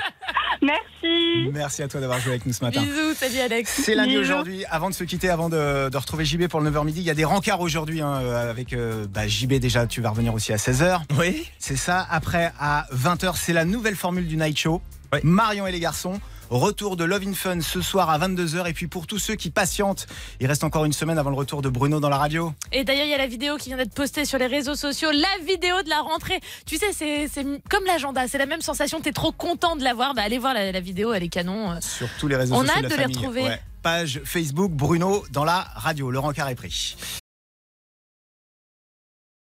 Merci. Merci à toi d'avoir joué avec nous ce matin. Bisous, salut Alex. C'est lundi aujourd'hui. Avant de se quitter, avant de, de retrouver JB pour le 9h midi, il y a des rencarts aujourd'hui hein, euh, avec euh, bah, JB déjà. Tu vas revenir aussi à 16h. Oui. C'est ça. Après, à 20h, c'est la nouvelle formule du Night Show. Marion et les garçons. Retour de Love in Fun ce soir à 22h. Et puis pour tous ceux qui patientent, il reste encore une semaine avant le retour de Bruno dans la radio. Et d'ailleurs, il y a la vidéo qui vient d'être postée sur les réseaux sociaux, la vidéo de la rentrée. Tu sais, c'est comme l'agenda, c'est la même sensation. T'es trop content de la voir. Bah, allez voir la, la vidéo, elle est canon. euh. Sur tous les réseaux On sociaux a hâte de de les retrouver. Page Facebook Bruno dans la radio. Rencard est pris.